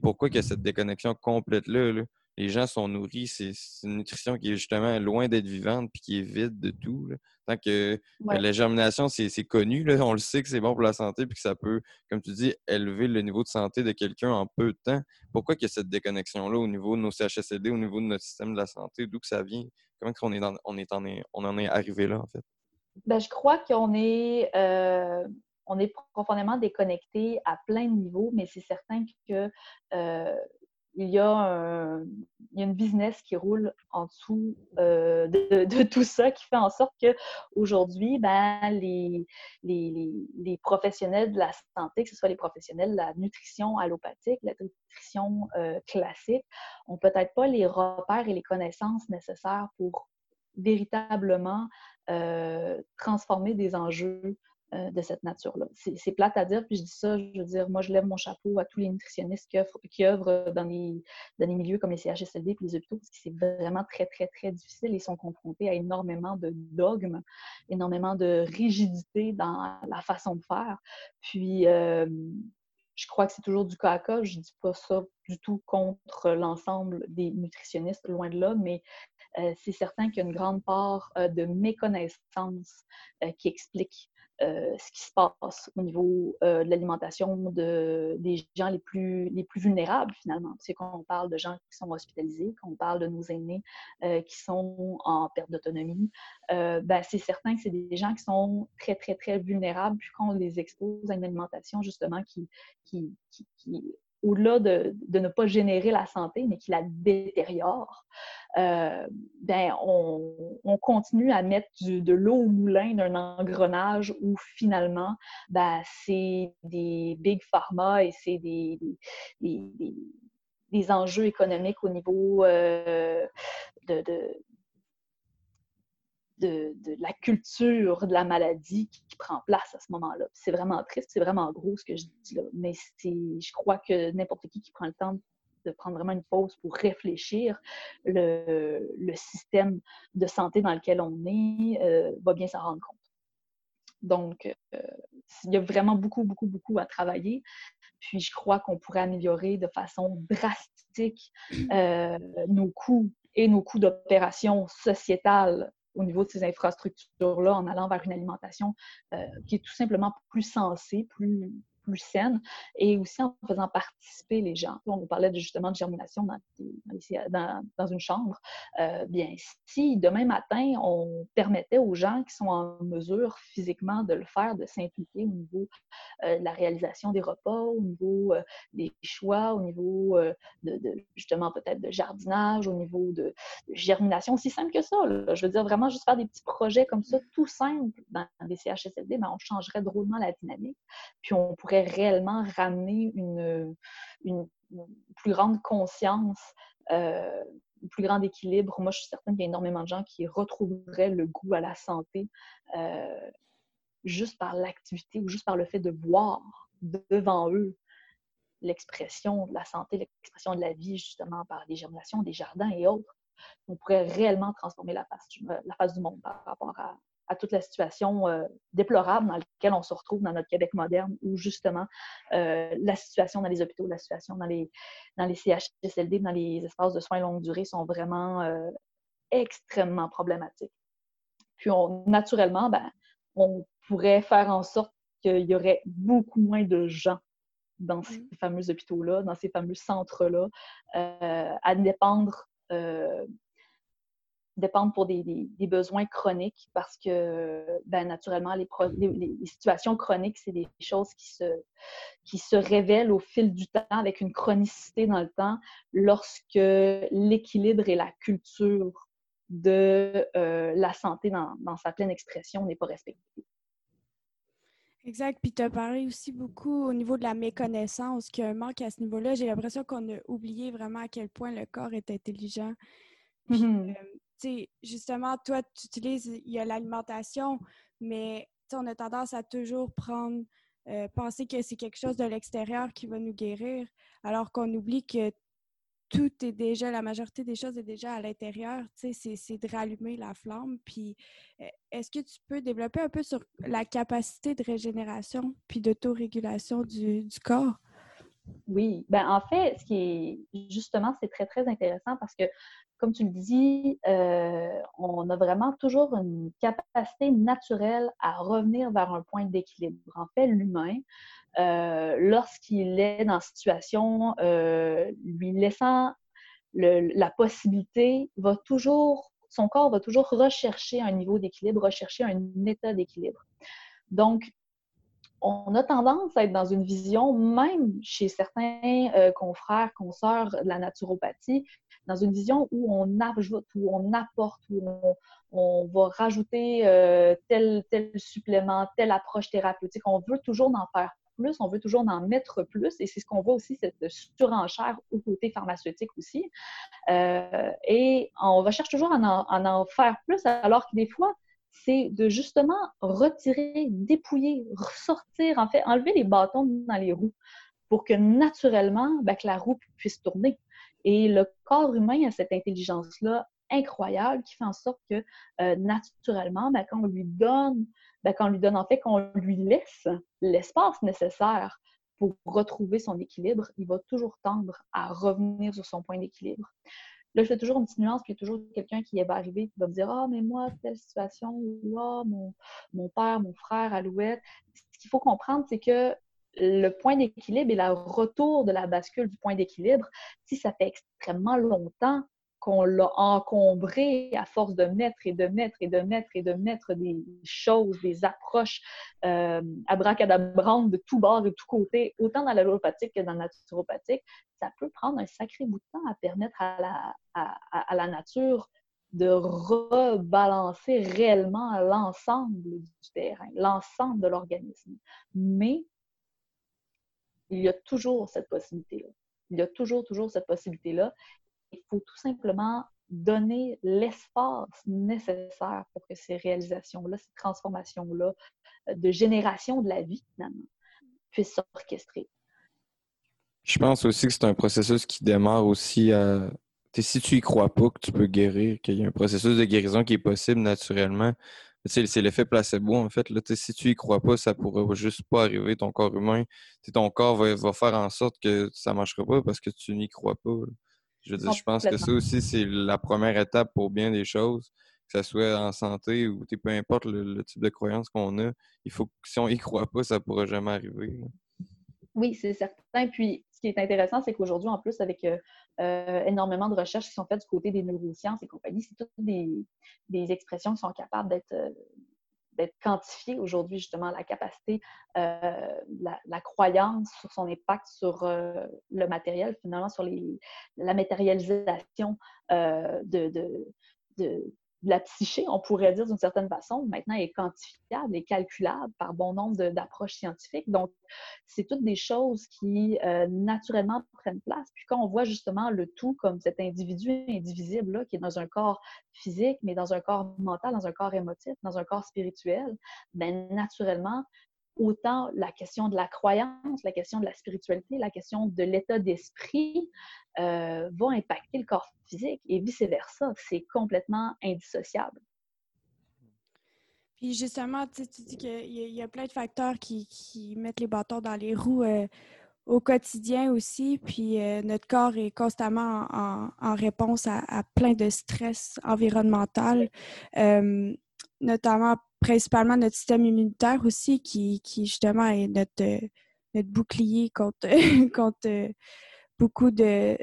pourquoi il y a cette déconnexion complète-là. Les gens sont nourris. C'est une nutrition qui est justement loin d'être vivante puis qui est vide de tout. Tant que la germination, c'est connu, là, on le sait que c'est bon pour la santé puis que ça peut, comme tu dis, élever le niveau de santé de quelqu'un en peu de temps. Pourquoi il y a cette déconnexion-là au niveau de nos CHSLD, au niveau de notre système de la santé? D'où que ça vient? Comment on, est on, est en, on en est arrivé là, en fait? Ben, je crois qu'on est, euh, on est profondément déconnecté à plein de niveaux, mais c'est certain que euh, il y, a une business qui roule en dessous euh, de, tout ça, qui fait en sorte qu'aujourd'hui, ben, les, professionnels de la santé, que ce soit les professionnels de la nutrition allopathique, la nutrition euh, classique, n'ont peut-être pas les repères et les connaissances nécessaires pour véritablement euh, transformer des enjeux euh, de cette nature-là. C'est plate à dire, puis je dis ça, je veux dire, moi, je lève mon chapeau à tous les nutritionnistes qui, œuvrent dans les milieux comme les CHSLD et les hôpitaux, parce que c'est vraiment très, très, très difficile. Ils sont confrontés à énormément de dogmes, énormément de rigidité dans la façon de faire. Puis, euh, je crois que c'est toujours du cas à cas. Je ne dis pas ça du tout contre l'ensemble des nutritionnistes, loin de là, mais euh, c'est certain qu'il y a une grande part de méconnaissance qui explique euh, ce qui se passe au niveau euh, de l'alimentation de, des gens les plus, les plus vulnérables, finalement. C'est qu'on parle de gens qui sont hospitalisés, qu'on parle de nos aînés euh, qui sont en perte d'autonomie. ben, c'est certain que c'est des gens qui sont très, très, très vulnérables, puis qu'on les expose à une alimentation, justement, qui au-delà de, ne pas générer la santé, mais qui la détériore, euh, ben, on, continue à mettre de l'eau au moulin d'un engrenage où finalement, ben, c'est des big pharma et c'est des, des, enjeux économiques au niveau euh, de, de, la culture de la maladie qui, prend place à ce moment-là. C'est vraiment triste, c'est vraiment gros ce que je dis là, mais je crois que n'importe qui qui prend le temps de prendre vraiment une pause pour réfléchir, le, système de santé dans lequel on est euh, va bien s'en rendre compte. Donc, euh, il y a vraiment beaucoup, beaucoup, beaucoup à travailler. Puis, je crois qu'on pourrait améliorer de façon drastique euh, nos coûts et nos coûts d'opération sociétale au niveau de ces infrastructures-là en allant vers une alimentation euh, qui est tout simplement plus sensée, plus, plus saine et aussi en faisant participer les gens. On parlait justement de germination dans, une chambre. Euh, bien, si demain matin, on permettait aux gens qui sont en mesure physiquement de le faire, de s'impliquer au niveau euh, de la réalisation des repas, au niveau euh, des choix, au niveau de, justement peut-être de jardinage, au niveau de, germination, aussi simple que ça. Je veux dire, vraiment juste faire des petits projets comme ça, tout simple dans des CHSLD, ben, on changerait drôlement la dynamique. Puis on pourrait réellement ramener une, plus grande conscience, euh, un plus grand équilibre. Moi, je suis certaine qu'il y a énormément de gens qui retrouveraient le goût à la santé euh, juste par l'activité ou juste par le fait de voir devant eux l'expression de la santé, l'expression de la vie, justement par les germinations des jardins et autres. On pourrait réellement transformer la face, la face du monde par rapport à, à toute la situation euh, déplorable dans laquelle on se retrouve dans notre Québec moderne, où justement euh, la situation dans les hôpitaux, la situation dans les, dans les CHSLD, dans les espaces de soins longue durée sont vraiment euh, extrêmement problématiques. Puis on, naturellement, ben, on pourrait faire en sorte qu'il y aurait beaucoup moins de gens dans ces fameux hôpitaux-là, dans ces fameux centres-là, à dépendre dépendre pour des, besoins chroniques parce que, ben, naturellement, les, situations chroniques, c'est des choses qui se, qui se révèlent au fil du temps avec une chronicité dans le temps lorsque l'équilibre et la culture de euh, la santé dans, sa pleine expression n'est pas respecté. Exact. Puis tu as parlé aussi beaucoup au niveau de la méconnaissance, qu'il y a un manque à ce niveau-là. J'ai l'impression qu'on a oublié vraiment à quel point le corps est intelligent. Puis, mmh euh, justement, toi, tu utilises, l'alimentation, mais on a tendance à toujours euh, penser que c'est quelque chose de l'extérieur qui va nous guérir, alors qu'on oublie que tout est déjà, la majorité des choses est déjà à l'intérieur, c'est de rallumer la flamme. Puis, euh, est-ce que tu peux développer un peu sur la capacité de régénération puis d'autorégulation du, du corps? Oui, ben en fait, ce qui est justement, c'est très, très intéressant parce que, comme tu le dis, euh, on a vraiment toujours une capacité naturelle à revenir vers un point d'équilibre. En fait, l'humain, euh, lorsqu'il est dans une situation euh, lui laissant la possibilité, va toujours, son corps va toujours rechercher un niveau d'équilibre, rechercher un état d'équilibre. Donc, on a tendance à être dans une vision, même chez certains confrères, consoeurs de la naturopathie, dans une vision où on ajoute, où on apporte, où on, va rajouter euh, tel, tel supplément, telle approche thérapeutique. On veut toujours en faire plus, on veut toujours en mettre plus, et c'est ce qu'on voit aussi, cette surenchère au côté pharmaceutique aussi. Euh, et on recherche toujours à en, en, faire plus, alors que des fois, c'est de justement retirer, dépouiller, ressortir, en fait, enlever les bâtons dans les roues pour que naturellement, ben, que la roue puisse tourner. Et le corps humain a cette intelligence-là incroyable qui fait en sorte que euh, naturellement, ben, quand on lui donne, ben, quand on lui donne en fait, qu'on lui laisse l'espace nécessaire pour retrouver son équilibre, il va toujours tendre à revenir sur son point d'équilibre. Là, je fais toujours une petite nuance, puis il y a toujours quelqu'un qui va arriver qui va me dire Ah, mais moi, telle situation, ou ah, mon, mon père, mon frère, Alouette. Ce qu'il faut comprendre, c'est que le point d'équilibre et le retour de la bascule du point d'équilibre, si ça fait extrêmement longtemps qu'on l'a encombré à force de mettre et de mettre et de mettre et de mettre des choses, des approches euh, abracadabrantes de tout bord, de tout côté, autant dans l'allopathique que dans la naturopathique, ça peut prendre un sacré bout de temps à permettre à la, à, la nature de rebalancer réellement l'ensemble du terrain, l'ensemble de l'organisme. Mais il y a toujours cette possibilité-là. Il y a toujours, toujours cette possibilité-là il faut tout simplement donner l'espace nécessaire pour que ces réalisations-là, ces transformations-là euh, de génération de la vie, finalement, puissent s'orchestrer. Je pense aussi que c'est un processus qui démarre aussi à. si tu y crois pas que tu peux guérir, qu'il y a un processus de guérison qui est possible naturellement, c'est l'effet placebo, en fait. Là, si tu y crois pas, ça pourrait juste pas arriver, ton corps humain. ton corps va, va, faire en sorte que ça ne marchera pas parce que tu n'y crois pas. Je veux dire, je pense que ça aussi, c'est la première étape pour bien des choses, que ce soit en santé ou peu importe le, type de croyance qu'on a. Il faut que si on y croit pas, ça ne pourra jamais arriver. Oui, c'est certain. Puis, ce qui est intéressant, c'est qu'aujourd'hui, en plus, avec euh, euh, énormément de recherches qui sont faites du côté des neurosciences et compagnie, c'est toutes des, des, expressions qui sont capables d'être euh, d'être aujourd'hui, justement, la capacité, euh, la, croyance sur son impact sur euh, le matériel, finalement, sur la matérialisation de, la psyché, on pourrait dire d'une certaine façon, maintenant est quantifiable et calculable par bon nombre d'approches scientifiques. Donc, c'est toutes des choses qui euh, naturellement prennent place. Puis quand on voit justement le tout comme cet individu indivisible là, qui est dans un corps physique, mais dans un corps mental, dans un corps émotif, dans un corps spirituel, bien naturellement, autant la question de la croyance, la question de la spiritualité, la question de l'état d'esprit euh, va impacter le corps physique et vice-versa. C'est complètement indissociable. Puis justement, tu, dis qu'il y, a plein de facteurs qui, mettent les bâtons dans les roues euh, au quotidien aussi. Puis euh, notre corps est constamment en, réponse à, plein de stress environnemental, notamment principalement notre système immunitaire aussi, qui, qui justement est notre, notre bouclier contre, contre beaucoup d'états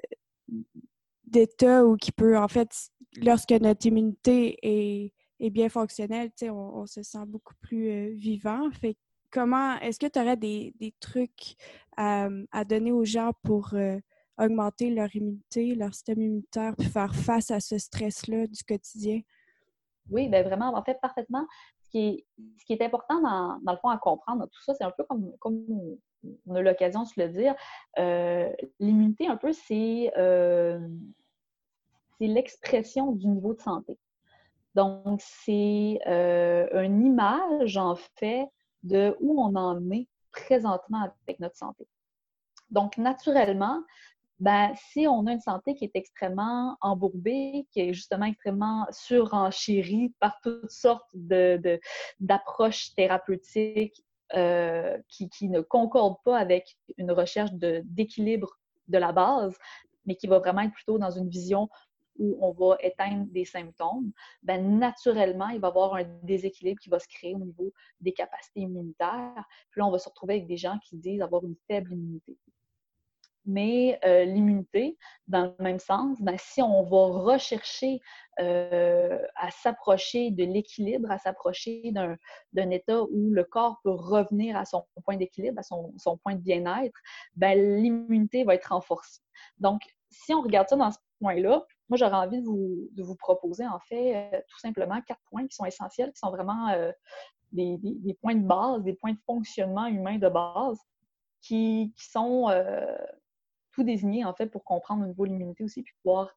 ou qui peut, en fait, lorsque notre immunité est, est bien fonctionnelle, on, se sent beaucoup plus euh, vivant. Fait comment, est-ce que tu aurais des, trucs à, donner aux gens pour euh, augmenter leur immunité, leur système immunitaire, puis faire face à ce stress-là du quotidien? Oui, bien vraiment, en fait, parfaitement ce qui est, important dans, le fond à comprendre tout ça, c'est un peu comme, comme on a l'occasion de se le dire. Euh, l'immunité, un peu, euh, c'est l'expression du niveau de santé. Donc, c'est euh, une image, en fait, de où on en est présentement avec notre santé. Donc, naturellement, ben, si on a une santé qui est extrêmement embourbée, qui est justement extrêmement surenchérie par toutes sortes d'approches thérapeutiques qui, qui, ne concorde pas avec une recherche d'équilibre de, la base, mais qui va vraiment être plutôt dans une vision où on va éteindre des symptômes, ben naturellement, il va y avoir un déséquilibre qui va se créer au niveau des capacités immunitaires. Puis là, on va se retrouver avec des gens qui disent avoir une faible immunité. Mais euh, l'immunité, dans le même sens, ben, si on va rechercher euh, à s'approcher de l'équilibre, à s'approcher d'un état où le corps peut revenir à son point d'équilibre, à son, son, point de bien-être, ben, l'immunité va être renforcée. Donc, si on regarde ça dans ce point-là, moi, j'aurais envie de vous, proposer, en fait, euh, tout simplement quatre points qui sont essentiels, qui sont vraiment euh, des, points de base, des points de fonctionnement humain de base, qui, sont euh, tout désignés, en fait, pour comprendre au niveau de l'immunité aussi, puis pouvoir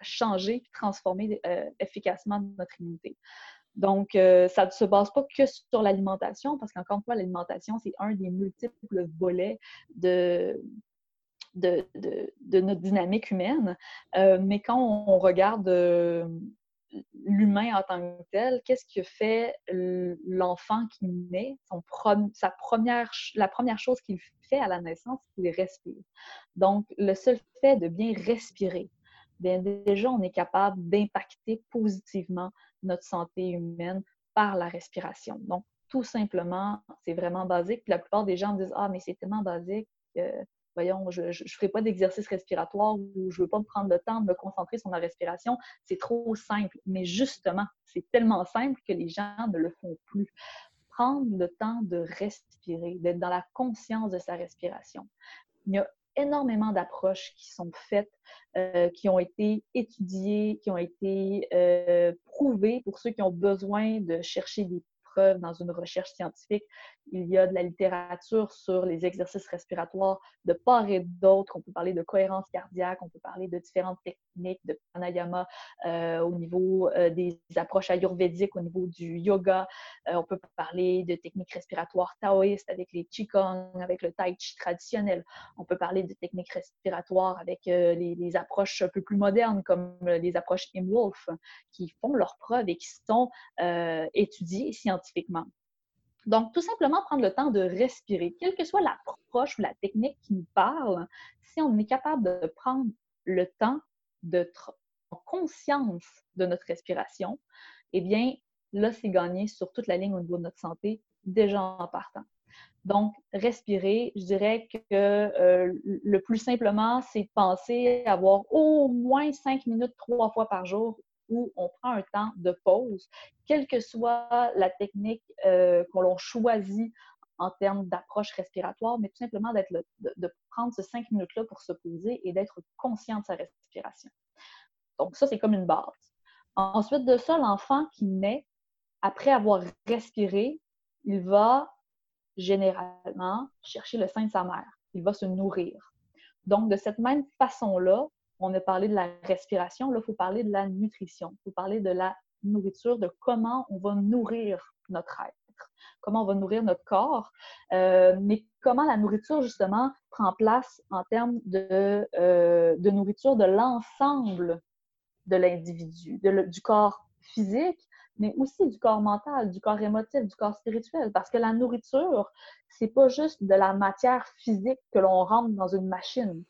changer, transformer efficacement notre immunité. Donc, ça ne se base pas que sur l'alimentation, parce qu'encore une fois, l'alimentation, c'est un des multiples volets de, de, notre dynamique humaine. Euh, mais quand on regarde euh, l'humain en tant que tel, qu'est-ce que fait l'enfant qui naît? La première chose qu'il fait à la naissance, c'est qu'il respire. Donc, le seul fait de bien respirer, bien, déjà, on est capable d'impacter positivement notre santé humaine par la respiration. Donc, tout simplement, c'est vraiment basique. la plupart des gens disent Ah, mais c'est tellement basique voyons, je ne ferai pas d'exercice respiratoire ou je ne veux pas me prendre le temps de me concentrer sur ma respiration. C'est trop simple. Mais justement, c'est tellement simple que les gens ne le font plus. Prendre le temps de respirer, d'être dans la conscience de sa respiration. Il y a énormément d'approches qui sont faites, euh, qui ont été étudiées, qui ont été euh, prouvées pour ceux qui ont besoin de chercher des dans une recherche scientifique. Il y a de la littérature sur les exercices respiratoires de part et d'autre. On peut parler de cohérence cardiaque, on peut parler de différentes techniques de pranayama euh, au niveau euh, des approches ayurvédiques, au niveau du yoga. Euh, on peut parler de techniques respiratoires taoïstes avec les qigong, avec le tai chi traditionnel. On peut parler de techniques respiratoires avec les, les, approches un peu plus modernes comme les approches Im-Wolf qui font leurs preuves et qui sont étudiées scientifiquement donc, tout simplement prendre le temps de respirer, quelle que soit l'approche ou la technique qui nous parle, si on est capable de prendre le temps en conscience de notre respiration, eh bien, là, c'est gagné sur toute la ligne au niveau de notre santé, déjà en partant. Donc, respirer, je dirais que euh, le plus simplement, c'est de penser à avoir au moins cinq minutes trois fois par jour où on prend un temps de pause, quelle que soit la technique euh, qu'on l'on choisit en termes d'approche respiratoire, mais tout simplement d'être de, prendre ces cinq minutes-là pour se poser et d'être conscient de sa respiration. Donc, ça, c'est comme une base. Ensuite de ça, l'enfant qui naît, après avoir respiré, il va généralement chercher le sein de sa mère. Il va se nourrir. Donc, de cette même façon-là, on a parlé de la respiration, là, il faut parler de la nutrition, il faut parler de la nourriture, de comment on va nourrir notre être, comment on va nourrir notre corps, euh, mais comment la nourriture, justement, prend place en termes de, euh, nourriture de l'ensemble de l'individu, du corps physique, mais aussi du corps mental, du corps émotif, du corps spirituel. Parce que la nourriture, c'est pas juste de la matière physique que l'on rentre dans une machine.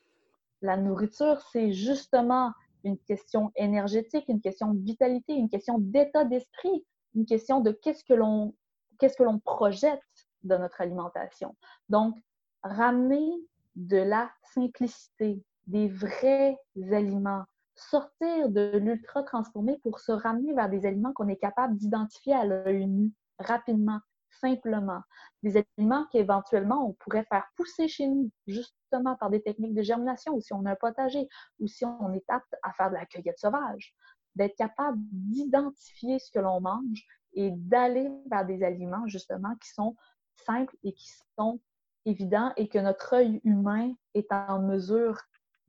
La nourriture, c'est justement une question énergétique, une question de vitalité, une question d'état d'esprit, une question de qu'est-ce que l'on projette dans notre alimentation. Donc, ramener de la simplicité, des vrais aliments, sortir de l'ultra transformé pour se ramener vers des aliments qu'on est capable d'identifier à l'œil nu rapidement, simplement. Des aliments qu'éventuellement on pourrait faire pousser chez nous, justement par des techniques de germination, ou si on a un potager, ou si on est apte à faire de la cueillette sauvage. D'être capable d'identifier ce que l'on mange et d'aller vers des aliments, justement, qui sont simples et qui sont évidents et que notre œil humain est en mesure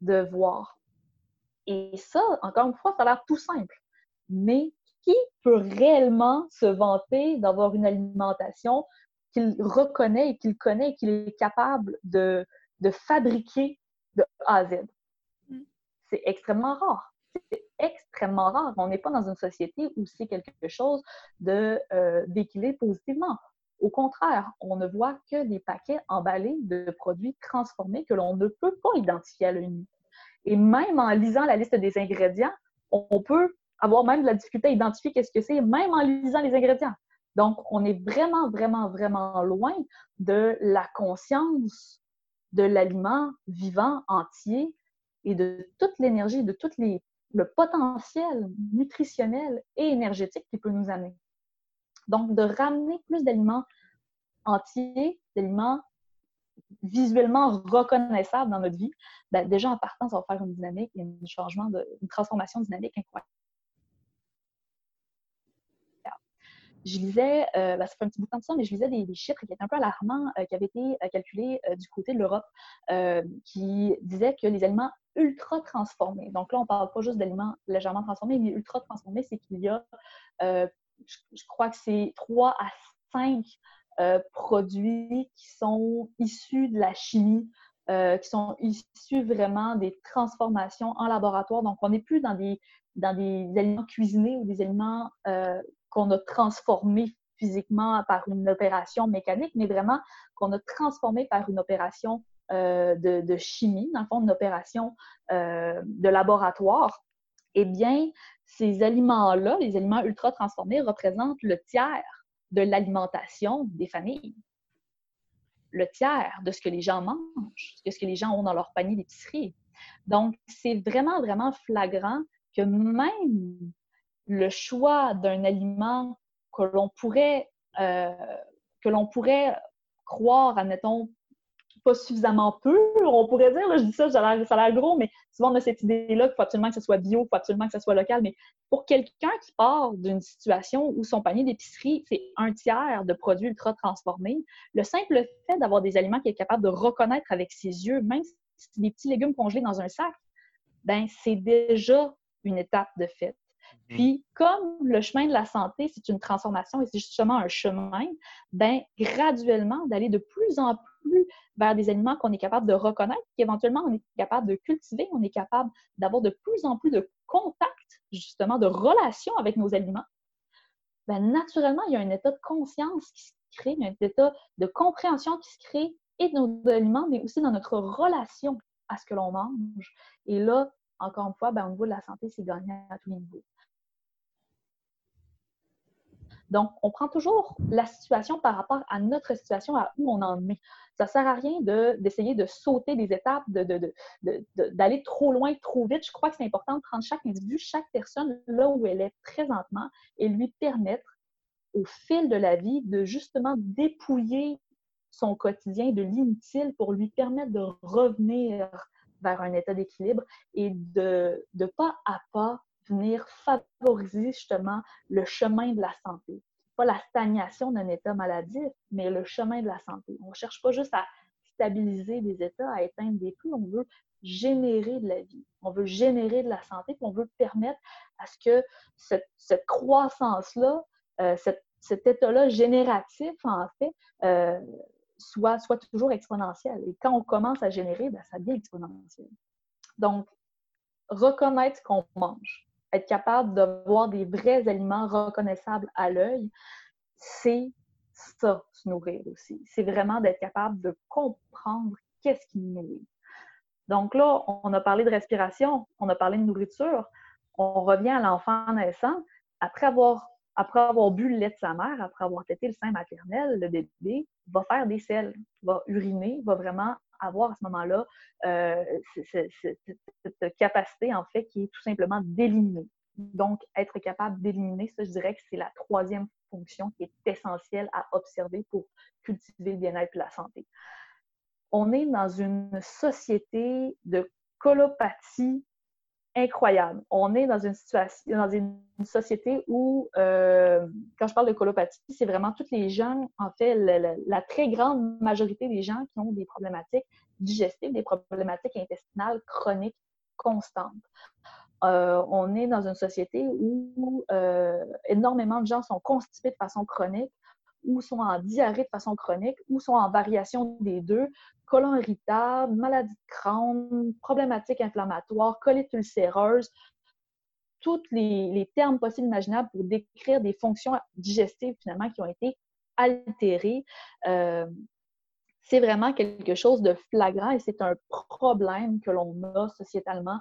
de voir. Et ça, encore une fois, ça a l'air tout simple. Mais qui peut réellement se vanter d'avoir une alimentation qu'il reconnaît et qu'il connaît et qu'il est capable de, fabriquer de A à Z? Mm. C'est extrêmement rare. C'est extrêmement rare. On n'est pas dans une société où c'est quelque chose de euh, positivement. Au contraire, on ne voit que des paquets emballés de produits transformés que l'on ne peut pas identifier à l'œil nu. Et même en lisant la liste des ingrédients, on peut avoir même de la difficulté à identifier qu'est-ce que c'est, même en lisant les ingrédients. Donc, on est vraiment, vraiment, vraiment loin de la conscience de l'aliment vivant, entier, et de toute l'énergie, de tout les, le potentiel nutritionnel et énergétique qui peut nous amener. Donc, de ramener plus d'aliments entiers, d'aliments visuellement reconnaissables dans notre vie, ben, déjà en partant, ça va faire une dynamique, un changement, une transformation dynamique incroyable. Je lisais, euh, ben, ça fait un petit bout de temps de ça, mais je lisais des, chiffres qui étaient un peu alarmants, euh, qui avaient été euh, calculés du côté de l'Europe, qui disaient que les aliments ultra transformés, donc là, on ne parle pas juste d'aliments légèrement transformés, mais ultra transformés, c'est qu'il y a, je, crois que c'est 3 à 5 produits qui sont issus de la chimie, qui sont issus vraiment des transformations en laboratoire. Donc, on n'est plus dans des, dans des aliments cuisinés ou des aliments qu'on a transformés physiquement par une opération mécanique, mais vraiment qu'on a transformé par une opération euh, de, chimie, dans le fond, une opération euh, de laboratoire, eh bien, ces aliments-là, les aliments ultra transformés, représentent le tiers de l'alimentation des familles. Le tiers de ce que les gens mangent, de ce que les gens ont dans leur panier d'épicerie. Donc, c'est vraiment, vraiment flagrant que même le choix d'un aliment que l'on pourrait, euh, que l'on pourrait croire, admettons, pas suffisamment peu, on pourrait dire, je dis ça, ça a l'air gros, mais souvent on a cette idée-là qu'il faut absolument que ce soit bio, il faut absolument que ce soit local, mais pour quelqu'un qui part d'une situation où son panier d'épicerie, c'est un tiers de produits ultra transformés, le simple fait d'avoir des aliments qu'il est capable de reconnaître avec ses yeux, même si c'est des petits légumes congelés dans un sac, ben c'est déjà une étape de fait. Mmh. Puis, comme le chemin de la santé, c'est une transformation et c'est justement un chemin, ben graduellement, d'aller de plus en plus vers des aliments qu'on est capable de reconnaître, qu'éventuellement on est capable de cultiver, on est capable d'avoir de plus en plus de contact, justement, de relation avec nos aliments, ben naturellement, il y a un état de conscience qui se crée, un état de compréhension qui se crée et de nos aliments, mais aussi dans notre relation à ce que l'on mange. Et là, encore une fois, ben, au niveau de la santé, c'est gagnant à tous les niveaux. Donc, on prend toujours la situation par rapport à notre situation, à où on en est. Ça ne sert à rien d'essayer de, sauter des étapes, d'aller trop loin, trop vite. Je crois que c'est important de prendre chaque individu, chaque personne là où elle est présentement et lui permettre, au fil de la vie, de justement dépouiller son quotidien de l'inutile pour lui permettre de revenir vers un état d'équilibre et de, de pas à pas venir favoriser justement le chemin de la santé. Pas la stagnation d'un état maladif, mais le chemin de la santé. On ne cherche pas juste à stabiliser des états, à éteindre des flux, on veut générer de la vie, on veut générer de la santé, puis on veut permettre à ce que cette, croissance-là, euh, cet état-là génératif, en fait, euh, soit, soit toujours exponentiel. Et quand on commence à générer, ben, ça devient exponentiel. Donc, reconnaître ce qu'on mange, être capable de voir des vrais aliments reconnaissables à l'œil, c'est ça, se nourrir aussi. C'est vraiment d'être capable de comprendre qu'est-ce qui nous nourrit. Donc là, on a parlé de respiration, on a parlé de nourriture. On revient à l'enfant naissant. Après avoir, après avoir bu le lait de sa mère, après avoir tété le sein maternel, le bébé va faire des selles, va uriner, va vraiment avoir à ce moment-là euh, cette capacité, en fait, qui est tout simplement d'éliminer. Donc, être capable d'éliminer, ça, je dirais que c'est la troisième fonction qui est essentielle à observer pour cultiver le bien-être et la santé. On est dans une société de colopathie incroyable. On est dans une société où, euh, quand je parle de colopathie, c'est vraiment tous les gens, en fait, la, très grande majorité des gens qui ont des problématiques digestives, des problématiques intestinales chroniques constantes. Euh, on est dans une société où euh, énormément de gens sont constipés de façon chronique, ou sont en diarrhée de façon chronique, ou sont en variation des deux, colon irritable, maladie de Crohn, problématiques inflammatoires, colite ulcéreuse, tous les, termes possibles imaginables pour décrire des fonctions digestives finalement qui ont été altérée, c'est vraiment quelque chose de flagrant et c'est un problème que l'on a sociétalement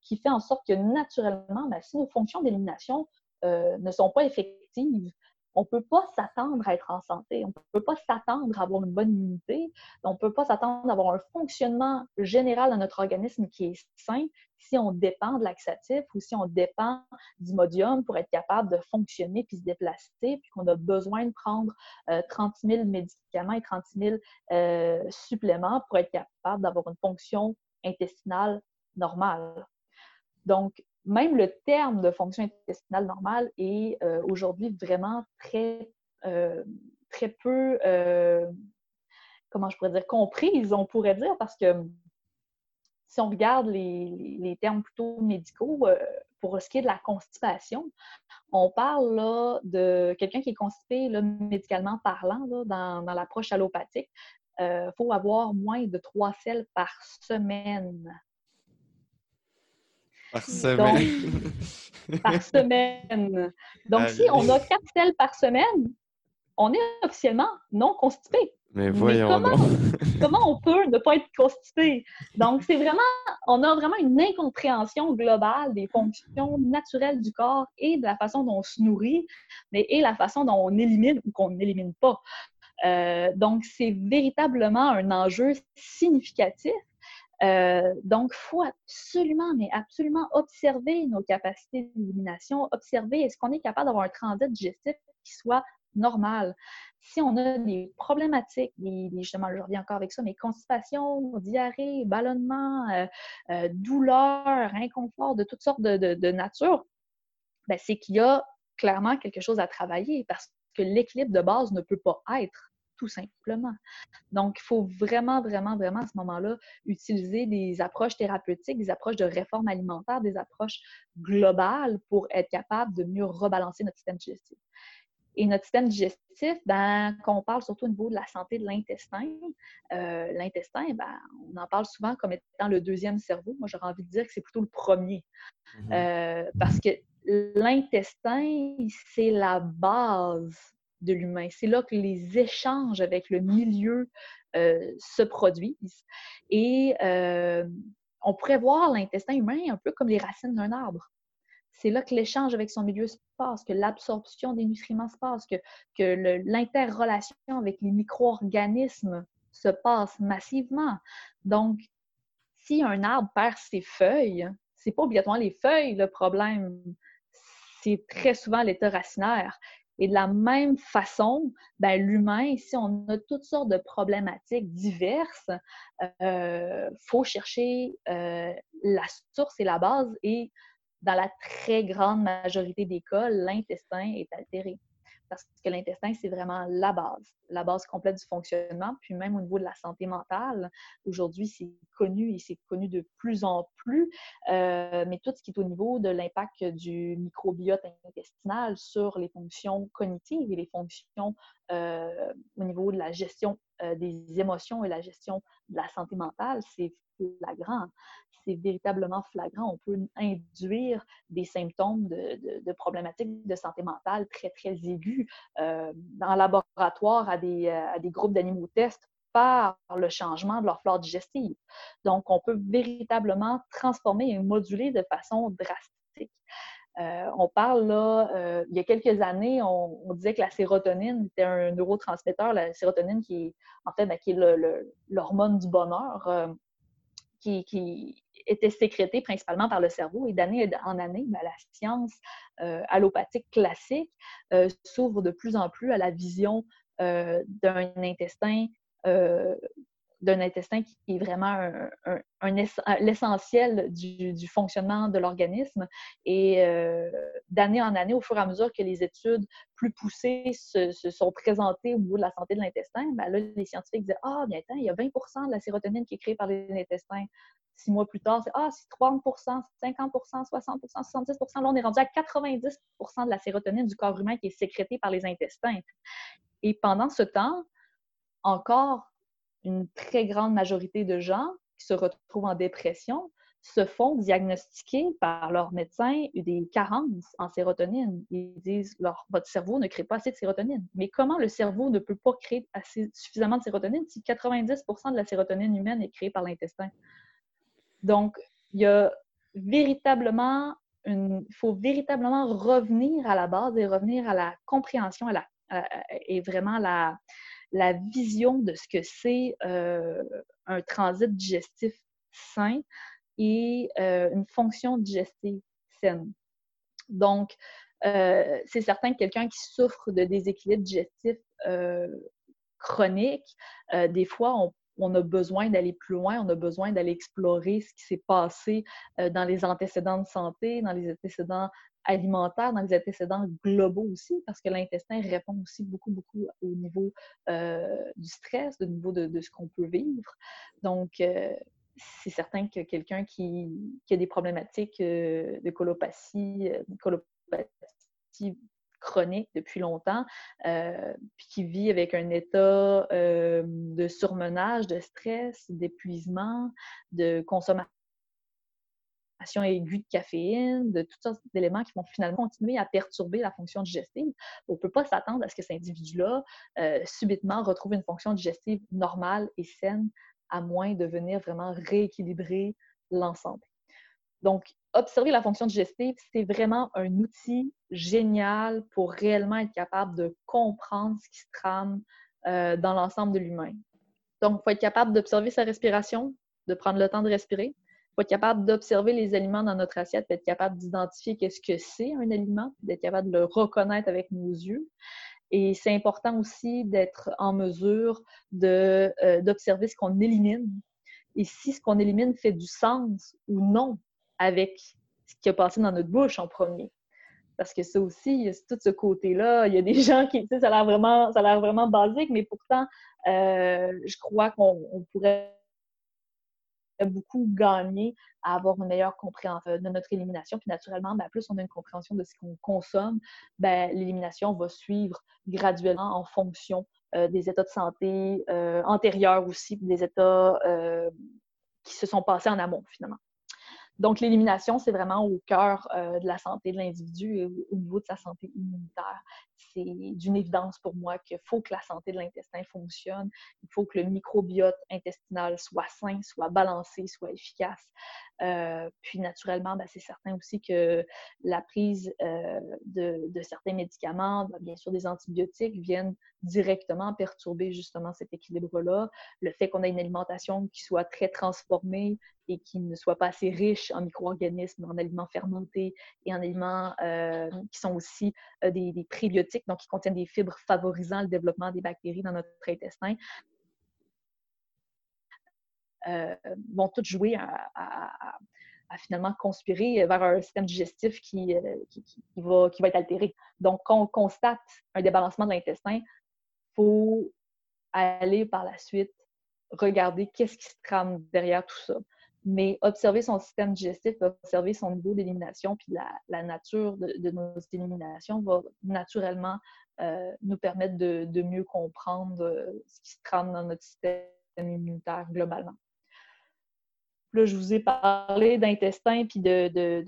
qui fait en sorte que naturellement, ben, si nos fonctions d'élimination ne sont pas effectives, on ne peut pas s'attendre à être en santé, on ne peut pas s'attendre à avoir une bonne immunité, on ne peut pas s'attendre à avoir un fonctionnement général de notre organisme qui est sain si on dépend de laxatif ou si on dépend d'imodium pour être capable de fonctionner puis se déplacer, puis qu'on a besoin de prendre 30 euh, 000 médicaments et 30 000 euh, suppléments pour être capable d'avoir une fonction intestinale normale. Donc, même le terme de fonction intestinale normale est euh, aujourd'hui vraiment très, euh, très peu, euh, comment je pourrais dire, comprise, on pourrait dire, parce que si on regarde les, termes plutôt médicaux, pour ce qui est de la constipation, on parle là, de quelqu'un qui est constipé là, médicalement parlant dans, dans l'approche allopathique. Il faut avoir moins de trois selles par semaine par semaine. par semaine. Donc, si on a quatre selles par semaine, on est officiellement non constipé. Mais voyons comment, comment on peut ne pas être constipé? Donc, c'est vraiment, on a vraiment une incompréhension globale des fonctions naturelles du corps et de la façon dont on se nourrit, mais et la façon dont on élimine ou qu'on n'élimine pas. Euh, donc, c'est véritablement un enjeu significatif euh, donc, il faut absolument, mais absolument observer nos capacités d'élimination, observer est-ce qu'on est capable d'avoir un transit digestif qui soit normal. Si on a des problématiques, justement, je reviens encore avec ça, mais constipation, diarrhée, ballonnement, euh, euh, douleur, inconfort de toutes sortes de, nature, ben, c'est qu'il y a clairement quelque chose à travailler parce que l'équilibre de base ne peut pas être tout simplement. Donc, il faut vraiment, vraiment, vraiment à ce moment-là utiliser des approches thérapeutiques, des approches de réforme alimentaire, des approches globales pour être capable de mieux rebalancer notre système digestif. Et notre système digestif, ben, quand on parle surtout au niveau de la santé de l'intestin, euh, l'intestin, ben, on en parle souvent comme étant le deuxième cerveau. Moi, j'aurais envie de dire que c'est plutôt le premier. Mm-hmm. Euh, parce que l'intestin, c'est la base de l'humain. C'est là que les échanges avec le milieu euh, se produisent. Et euh, on pourrait voir l'intestin humain un peu comme les racines d'un arbre. C'est là que l'échange avec son milieu se passe, que l'absorption des nutriments se passe, que, l'interrelation avec les micro-organismes se passe massivement. Donc, si un arbre perd ses feuilles, c'est pas obligatoirement les feuilles le problème, c'est très souvent l'état racinaire. Et de la même façon, ben, l'humain, ici, on a toutes sortes de problématiques diverses. Il euh, faut chercher euh, la source et la base. Et dans la très grande majorité des cas, l'intestin est altéré parce que l'intestin, c'est vraiment la base, la base complète du fonctionnement. Puis même au niveau de la santé mentale, aujourd'hui, c'est connu et c'est connu de plus en plus, euh, mais tout ce qui est au niveau de l'impact du microbiote intestinal sur les fonctions cognitives et les fonctions euh, au niveau de la gestion euh, des émotions et la gestion de la santé mentale, c'est flagrant c'est véritablement flagrant. On peut induire des symptômes de, problématiques de santé mentale très, très aigus euh, le laboratoire à des, à des groupes d'animaux tests par le changement de leur flore digestive. Donc, on peut véritablement transformer et moduler de façon drastique. Euh, on parle là, euh, il y a quelques années, on, disait que la sérotonine était un neurotransmetteur, la sérotonine qui est en fait ben, qui est l'hormone du bonheur, qui, était sécrétée principalement par le cerveau. Et d'année en année, ben, la science euh, allopathique classique euh, s'ouvre de plus en plus à la vision euh, d'un intestin d'un intestin qui est vraiment un, l'essentiel du, fonctionnement de l'organisme. Et d'année en année, au fur et à mesure que les études plus poussées se, sont présentées au niveau de la santé de l'intestin, ben là, les scientifiques disent Ah, bien, il y a 20% de la sérotonine qui est créée par les intestins six mois plus tard, c'est ah, c'est 30% 50% 60% 70 Là, on est rendu à 90 de la sérotonine du corps humain qui est sécrétée par les intestins. Et pendant ce temps, encore une très grande majorité de gens qui se retrouvent en dépression se font diagnostiquer par leur médecin des carences en sérotonine. Ils disent votre cerveau ne crée pas assez de sérotonine. Mais comment le cerveau ne peut pas créer assez, suffisamment de sérotonine si 90% de la sérotonine humaine est créée par l'intestin? Donc, il y a véritablement il faut véritablement revenir à la base et revenir à la compréhension à et vraiment la, la vision de ce que c'est euh, un transit digestif sain et euh, une fonction digestive saine. Donc, euh, c'est certain que quelqu'un qui souffre de déséquilibre digestif chronique, des fois, on, a besoin d'aller plus loin, on a besoin d'aller explorer ce qui s'est passé dans les antécédents de santé, dans les antécédents alimentaires, dans les antécédents globaux aussi, parce que l'intestin répond aussi beaucoup, beaucoup au niveau du stress, au niveau de, ce qu'on peut vivre. Donc, c'est certain que quelqu'un qui, a des problématiques euh, de colopathie, euh, colopathie chronique depuis longtemps, euh, puis qui vit avec un état de surmenage, de stress, d'épuisement, de consommation aiguë de caféine, de toutes sortes d'éléments qui vont finalement continuer à perturber la fonction digestive. On ne peut pas s'attendre à ce que cet individu-là subitement retrouve une fonction digestive normale et saine à moins de venir vraiment rééquilibrer l'ensemble. Donc, observer la fonction digestive, c'est vraiment un outil génial pour réellement être capable de comprendre ce qui se trame euh, dans l'ensemble de l'humain. Donc, il faut être capable d'observer sa respiration, de prendre le temps de respirer. Faut être capable d'observer les aliments dans notre assiette, être capable d'identifier qu'est-ce que c'est un aliment, d'être capable de le reconnaître avec nos yeux. Et c'est important aussi d'être en mesure euh, d'observer ce qu'on élimine et si ce qu'on élimine fait du sens ou non avec ce qui a passé dans notre bouche en premier. Parce que ça aussi, il y a tout ce côté-là. Il y a des gens qui, tu sais, ça a l'air vraiment, vraiment basique, mais pourtant, euh, je crois qu'on pourrait beaucoup gagné à avoir une meilleure compréhension de notre élimination. Puis naturellement, ben, plus on a une compréhension de ce qu'on consomme, ben, l'élimination va suivre graduellement en fonction euh, des états de santé euh, antérieurs aussi, des états euh, qui se sont passés en amont finalement. Donc, l'élimination, c'est vraiment au cœur de la santé de l'individu et au niveau de sa santé immunitaire c'est d'une évidence pour moi qu'il faut que la santé de l'intestin fonctionne. Il faut que le microbiote intestinal soit sain, soit balancé, soit efficace. Euh, puis naturellement, ben, c'est certain aussi que la prise euh, de, certains médicaments, ben, bien sûr des antibiotiques, viennent directement perturber justement cet équilibre-là. Le fait qu'on ait une alimentation qui soit très transformée et qui ne soit pas assez riche en micro-organismes, en aliments fermentés et en aliments euh, qui sont aussi des, des prébiotiques donc qui contiennent des fibres favorisant le développement des bactéries dans notre intestin, euh, vont toutes jouer à, finalement conspirer vers un système digestif qui, euh, qui, va, qui va être altéré. Donc, quand on constate un débalancement de l'intestin, il faut aller par la suite regarder qu'est-ce qui se trame derrière tout ça mais observer son système digestif, observer son niveau d'élimination, puis la, nature de, nos éliminations va naturellement euh, nous permettre de, mieux comprendre euh, ce qui se trame dans notre système immunitaire globalement. Là, je vous ai parlé d'intestin puis de, de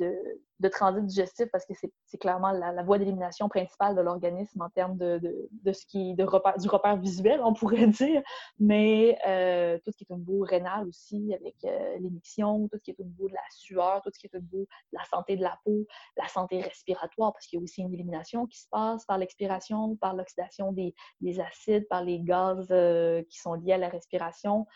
transit digestif parce que c'est clairement la, voie d'élimination principale de l'organisme en termes de, ce qui de du repère visuel, on pourrait dire, mais euh, tout ce qui est au niveau rénal aussi, avec euh, l'émission, tout ce qui est au niveau de la sueur, tout ce qui est au niveau de la santé de la peau, la santé respiratoire, parce qu'il y a aussi une élimination qui se passe par l'expiration, par l'oxydation des, acides, par les gaz euh, qui sont liés à la respiration.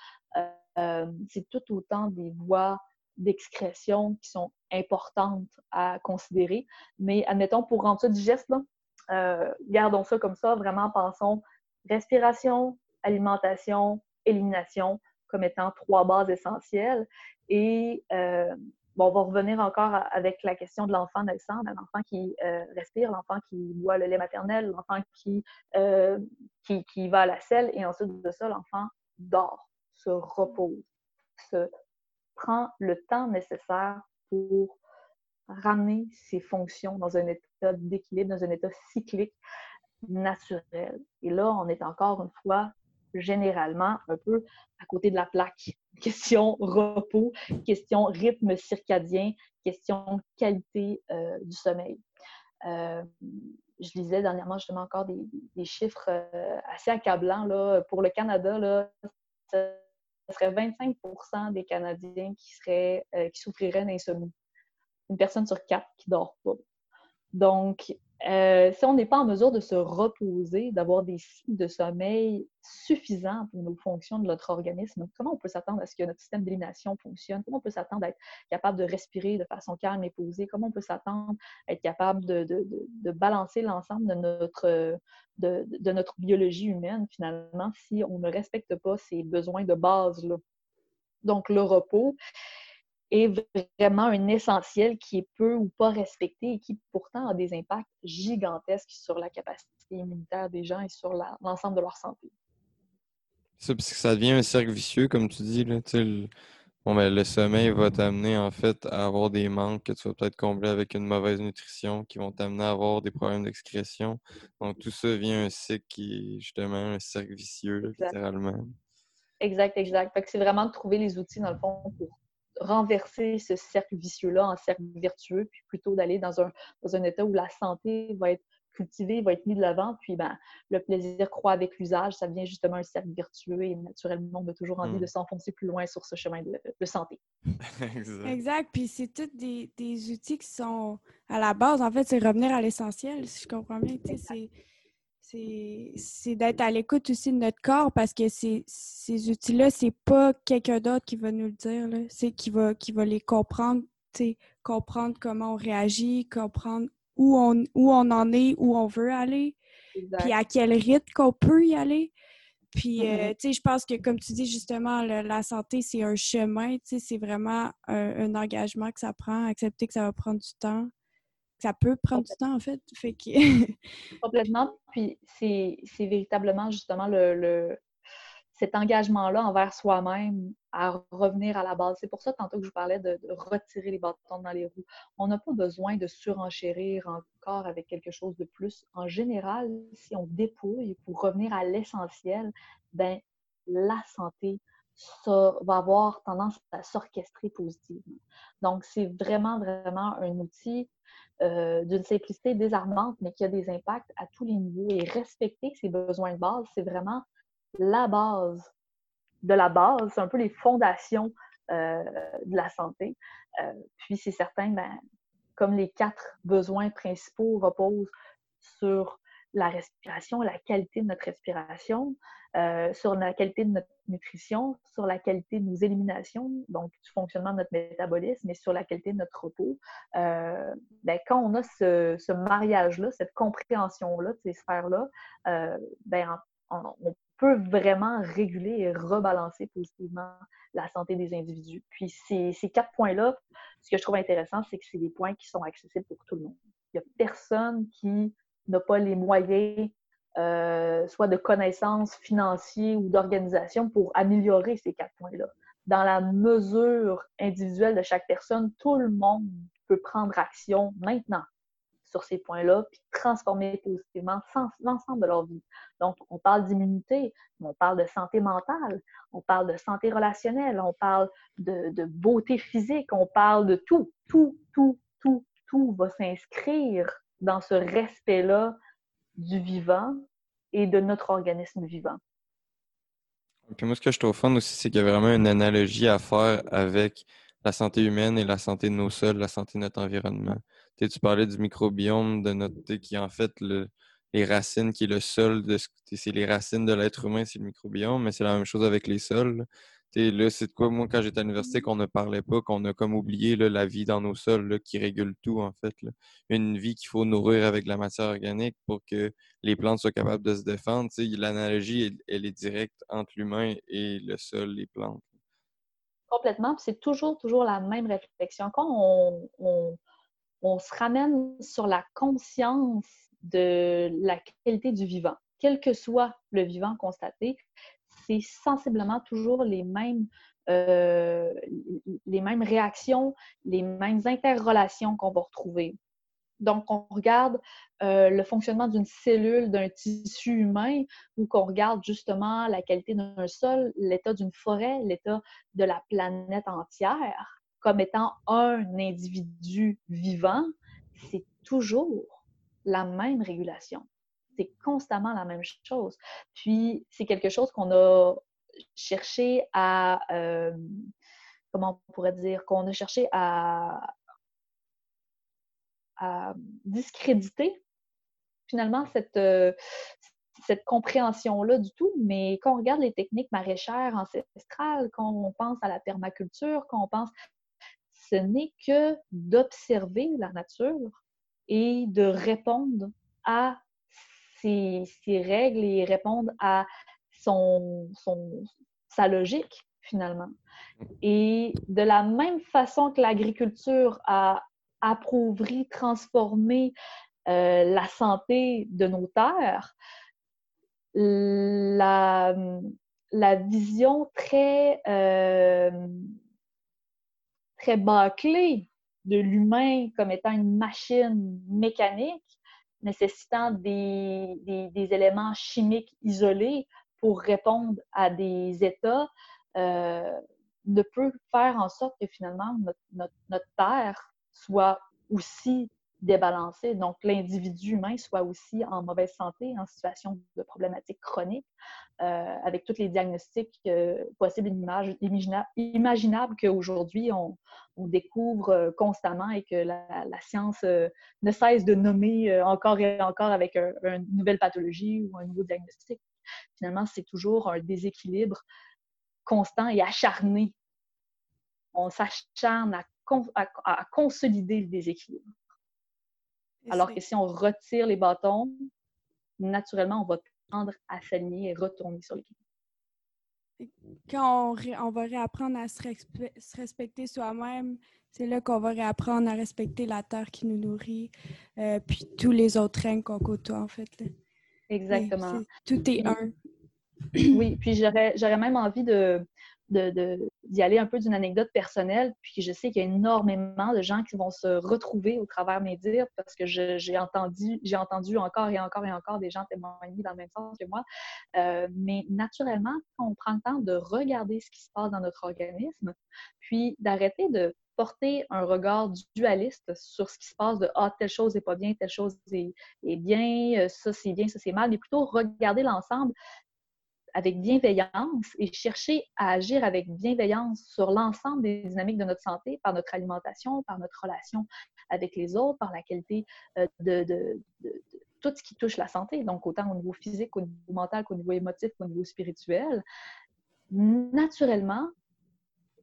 c'est tout autant des voies d'excrétion qui sont importantes à considérer. Mais admettons, pour rendre ça digeste, euh, gardons ça comme ça, vraiment pensons respiration, alimentation, élimination comme étant trois bases essentielles. Et euh, bon, on va revenir encore avec la question de l'enfant naissant, l'enfant qui euh, respire, l'enfant qui boit le lait maternel, l'enfant qui, qui, qui, va à la selle, et ensuite de ça, l'enfant dort, se repose, se prend le temps nécessaire pour ramener ses fonctions dans un état d'équilibre, dans un état cyclique naturel. Et là, on est encore une fois généralement un peu à côté de la plaque. Question repos, question rythme circadien, question qualité euh, du sommeil. Euh, je lisais dernièrement justement encore des, chiffres euh, assez accablants. Là. Pour le Canada, là, serait 25% des Canadiens qui, seraient, qui souffriraient d'insomnie. Une personne sur quatre qui dort pas. Donc, euh, si on n'est pas en mesure de se reposer, d'avoir des cycles de sommeil suffisants pour nos fonctions de notre organisme, comment on peut s'attendre à ce que notre système d'élimination fonctionne? Comment on peut s'attendre à être capable de respirer de façon calme et posée? Comment on peut s'attendre à être capable de, balancer l'ensemble de notre, de, notre biologie humaine, finalement, si on ne respecte pas ces besoins de base? -là? Donc, le repos, est vraiment un essentiel qui est peu ou pas respecté et qui pourtant a des impacts gigantesques sur la capacité immunitaire des gens et sur l'ensemble de leur santé. Ça, parce que ça devient un cercle vicieux, comme tu dis. Là, le, bon, ben, le sommeil va t'amener en fait à avoir des manques que tu vas peut-être combler avec une mauvaise nutrition, qui vont t'amener à avoir des problèmes d'excrétion. Donc tout ça vient un cycle qui est justement un cercle vicieux, littéralement. Exact, exact. Fait que c'est vraiment de trouver les outils, dans le fond, pour renverser ce cercle vicieux-là en cercle vertueux, puis plutôt d'aller dans un, dans un état où la santé va être cultivée, va être mise de l'avant, puis ben, le plaisir croît avec l'usage, ça devient justement un cercle vertueux et naturellement, on a toujours envie de hmm. s'enfoncer plus loin sur ce chemin de, santé. exact. exact. Puis c'est tous des, des, outils qui sont à la base, en fait, c'est revenir à l'essentiel, si je comprends bien. C'est c'est d'être à l'écoute aussi de notre corps parce que ces, ces outils-là, c'est pas quelqu'un d'autre qui va nous le dire. C'est qui va, qui va les comprendre, comprendre comment on réagit, comprendre où on, où on en est, où on veut aller, puis à quel rythme qu'on peut y aller. Puis, euh, mm-hmm. je pense que, comme tu dis, justement, la santé, c'est un chemin, c'est vraiment un, engagement que ça prend, accepter que ça va prendre du temps ça peut prendre du temps, en fait. fait que... Complètement. Puis c'est véritablement justement le, cet engagement-là envers soi-même à revenir à la base. C'est pour ça, tantôt que je vous parlais de, retirer les bâtons dans les roues. On n'a pas besoin de surenchérir encore avec quelque chose de plus. En général, si on dépouille pour revenir à l'essentiel, ben la santé ça va avoir tendance à s'orchestrer positivement. Donc, c'est vraiment, vraiment un outil euh, d'une simplicité désarmante, mais qui a des impacts à tous les niveaux. Et respecter ses besoins de base, c'est vraiment la base de la base, c'est un peu les fondations euh, de la santé. Euh, puis c'est certain, ben, comme les quatre besoins principaux reposent sur la respiration, la qualité de notre respiration, euh, sur la qualité de notre nutrition, sur la qualité de nos éliminations, donc du fonctionnement de notre métabolisme et sur la qualité de notre repos. Euh, ben, quand on a ce, mariage-là, cette compréhension-là de ces sphères-là, euh, ben, on, peut vraiment réguler et rebalancer positivement la santé des individus. Puis ces, ces quatre points-là, ce que je trouve intéressant, c'est que c'est des points qui sont accessibles pour tout le monde. Il n'y a personne qui n'a pas les moyens, euh, soit de connaissances financiers ou d'organisation pour améliorer ces quatre points-là. Dans la mesure individuelle de chaque personne, tout le monde peut prendre action maintenant sur ces points-là, puis transformer positivement l'ensemble de leur vie. Donc, on parle d'immunité, on parle de santé mentale, on parle de santé relationnelle, on parle de, de beauté physique, on parle de tout, tout, tout, tout, tout va s'inscrire dans ce respect-là du vivant et de notre organisme vivant. Puis moi, ce que je trouve fun aussi, c'est qu'il y a vraiment une analogie à faire avec la santé humaine et la santé de nos sols, la santé de notre environnement. Tu, tu parlais du microbiome de notre qui est en fait le, les racines, qui est le sol c'est les racines de l'être humain, c'est le microbiome, mais c'est la même chose avec les sols là, c'est de quoi, moi, quand j'étais à l'université, qu'on ne parlait pas, qu'on a comme oublié la vie dans nos sols qui régule tout, en fait. Une vie qu'il faut nourrir avec la matière organique pour que les plantes soient capables de se défendre. L'analogie, elle, est directe entre l'humain et le sol, les plantes. Complètement. C'est toujours, toujours la même réflexion. Quand on se ramène sur la conscience de la qualité du vivant, quel que soit le vivant constaté, c'est sensiblement toujours les mêmes, euh, les mêmes réactions, les mêmes interrelations qu'on va retrouver. Donc, on regarde euh, le fonctionnement d'une cellule, d'un tissu humain, ou qu'on regarde justement la qualité d'un sol, l'état d'une forêt, l'état de la planète entière, comme étant un individu vivant, c'est toujours la même régulation. C'est constamment la même chose. Puis, c'est quelque chose qu'on a cherché à, euh, comment on pourrait dire, qu'on a cherché à, discréditer finalement cette, euh, cette compréhension-là du tout. Mais quand on regarde les techniques maraîchères ancestrales, quand on pense à la permaculture, quand on pense, ce n'est que d'observer la nature et de répondre à ces, règles et répondre à son, sa logique finalement. Et de la même façon que l'agriculture a appauvri, transformé euh, la santé de nos terres, la, la vision très, euh, très bâclée de l'humain comme étant une machine mécanique nécessitant des, des, éléments chimiques isolés pour répondre à des états euh, ne peut faire en sorte que finalement notre, notre, notre terre soit aussi débalancé, donc l'individu humain soit aussi en mauvaise santé, en situation de problématique chronique, euh, avec tous les diagnostics euh, possibles et imaginables qu'aujourd'hui on, on, découvre euh, constamment et que la, science ne cesse de nommer encore et encore avec une nouvelle pathologie ou un nouveau diagnostic. Finalement, c'est toujours un déséquilibre constant et acharné. On s'acharne à à, consolider le déséquilibre. Alors que si on retire les bâtons, naturellement, on va tendre à s'aligner et retourner sur l'équilibre. Quand on, va réapprendre à se, respecter soi-même, c'est là qu'on va réapprendre à respecter la terre qui nous nourrit, euh, puis tous les autres règnes qu'on côtoie, en fait. Exactement. tout est un. Oui, puis j'aurais même envie de, d'y aller un peu d'une anecdote personnelle, puis je sais qu'il y a énormément de gens qui vont se retrouver au travers de mes dires parce que j'ai entendu, j'ai entendu encore et encore et encore des gens témoigner dans le même sens que moi. Euh, mais naturellement, on prend le temps de regarder ce qui se passe dans notre organisme, puis d'arrêter de porter un regard dualiste sur ce qui se passe de ah telle chose n'est pas bien, telle chose est, est bien, euh, ça c'est bien, ça c'est mal, mais plutôt regarder l'ensemble avec bienveillance et chercher à agir avec bienveillance sur l'ensemble des dynamiques de notre santé, par notre alimentation, par notre relation avec les autres, par la qualité euh, de, tout ce qui touche la santé, donc autant au niveau physique, au niveau mental, qu'au niveau émotif, qu'au niveau spirituel. Naturellement,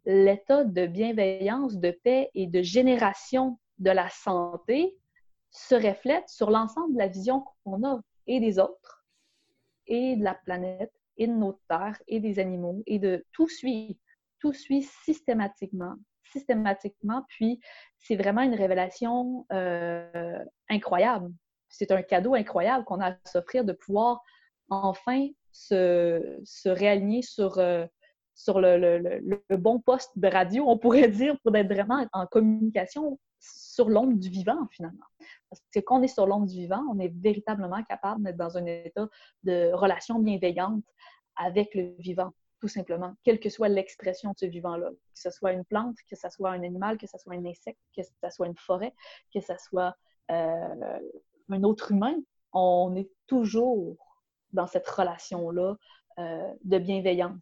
l'état de bienveillance, de paix et de génération de la santé se reflète sur l'ensemble de la vision qu'on a et des autres et de la planète et de notre terre et des animaux et de tout suit, tout suit systématiquement, systématiquement. Puis c'est vraiment une révélation euh, incroyable. C'est un cadeau incroyable qu'on a à s'offrir de pouvoir enfin se, réaligner sur, euh, le, le, bon poste de radio, on pourrait dire, pour être vraiment en communication sur l'onde du vivant, finalement. Parce que quand on est sur l'onde du vivant, on est véritablement capable d'être dans un état de relation bienveillante avec le vivant, tout simplement, quelle que soit l'expression de ce vivant-là. Que ce soit une plante, que ce soit un animal, que ce soit un insecte, que ce soit une forêt, que ce soit euh, un autre humain, on est toujours dans cette relation-là euh, de bienveillance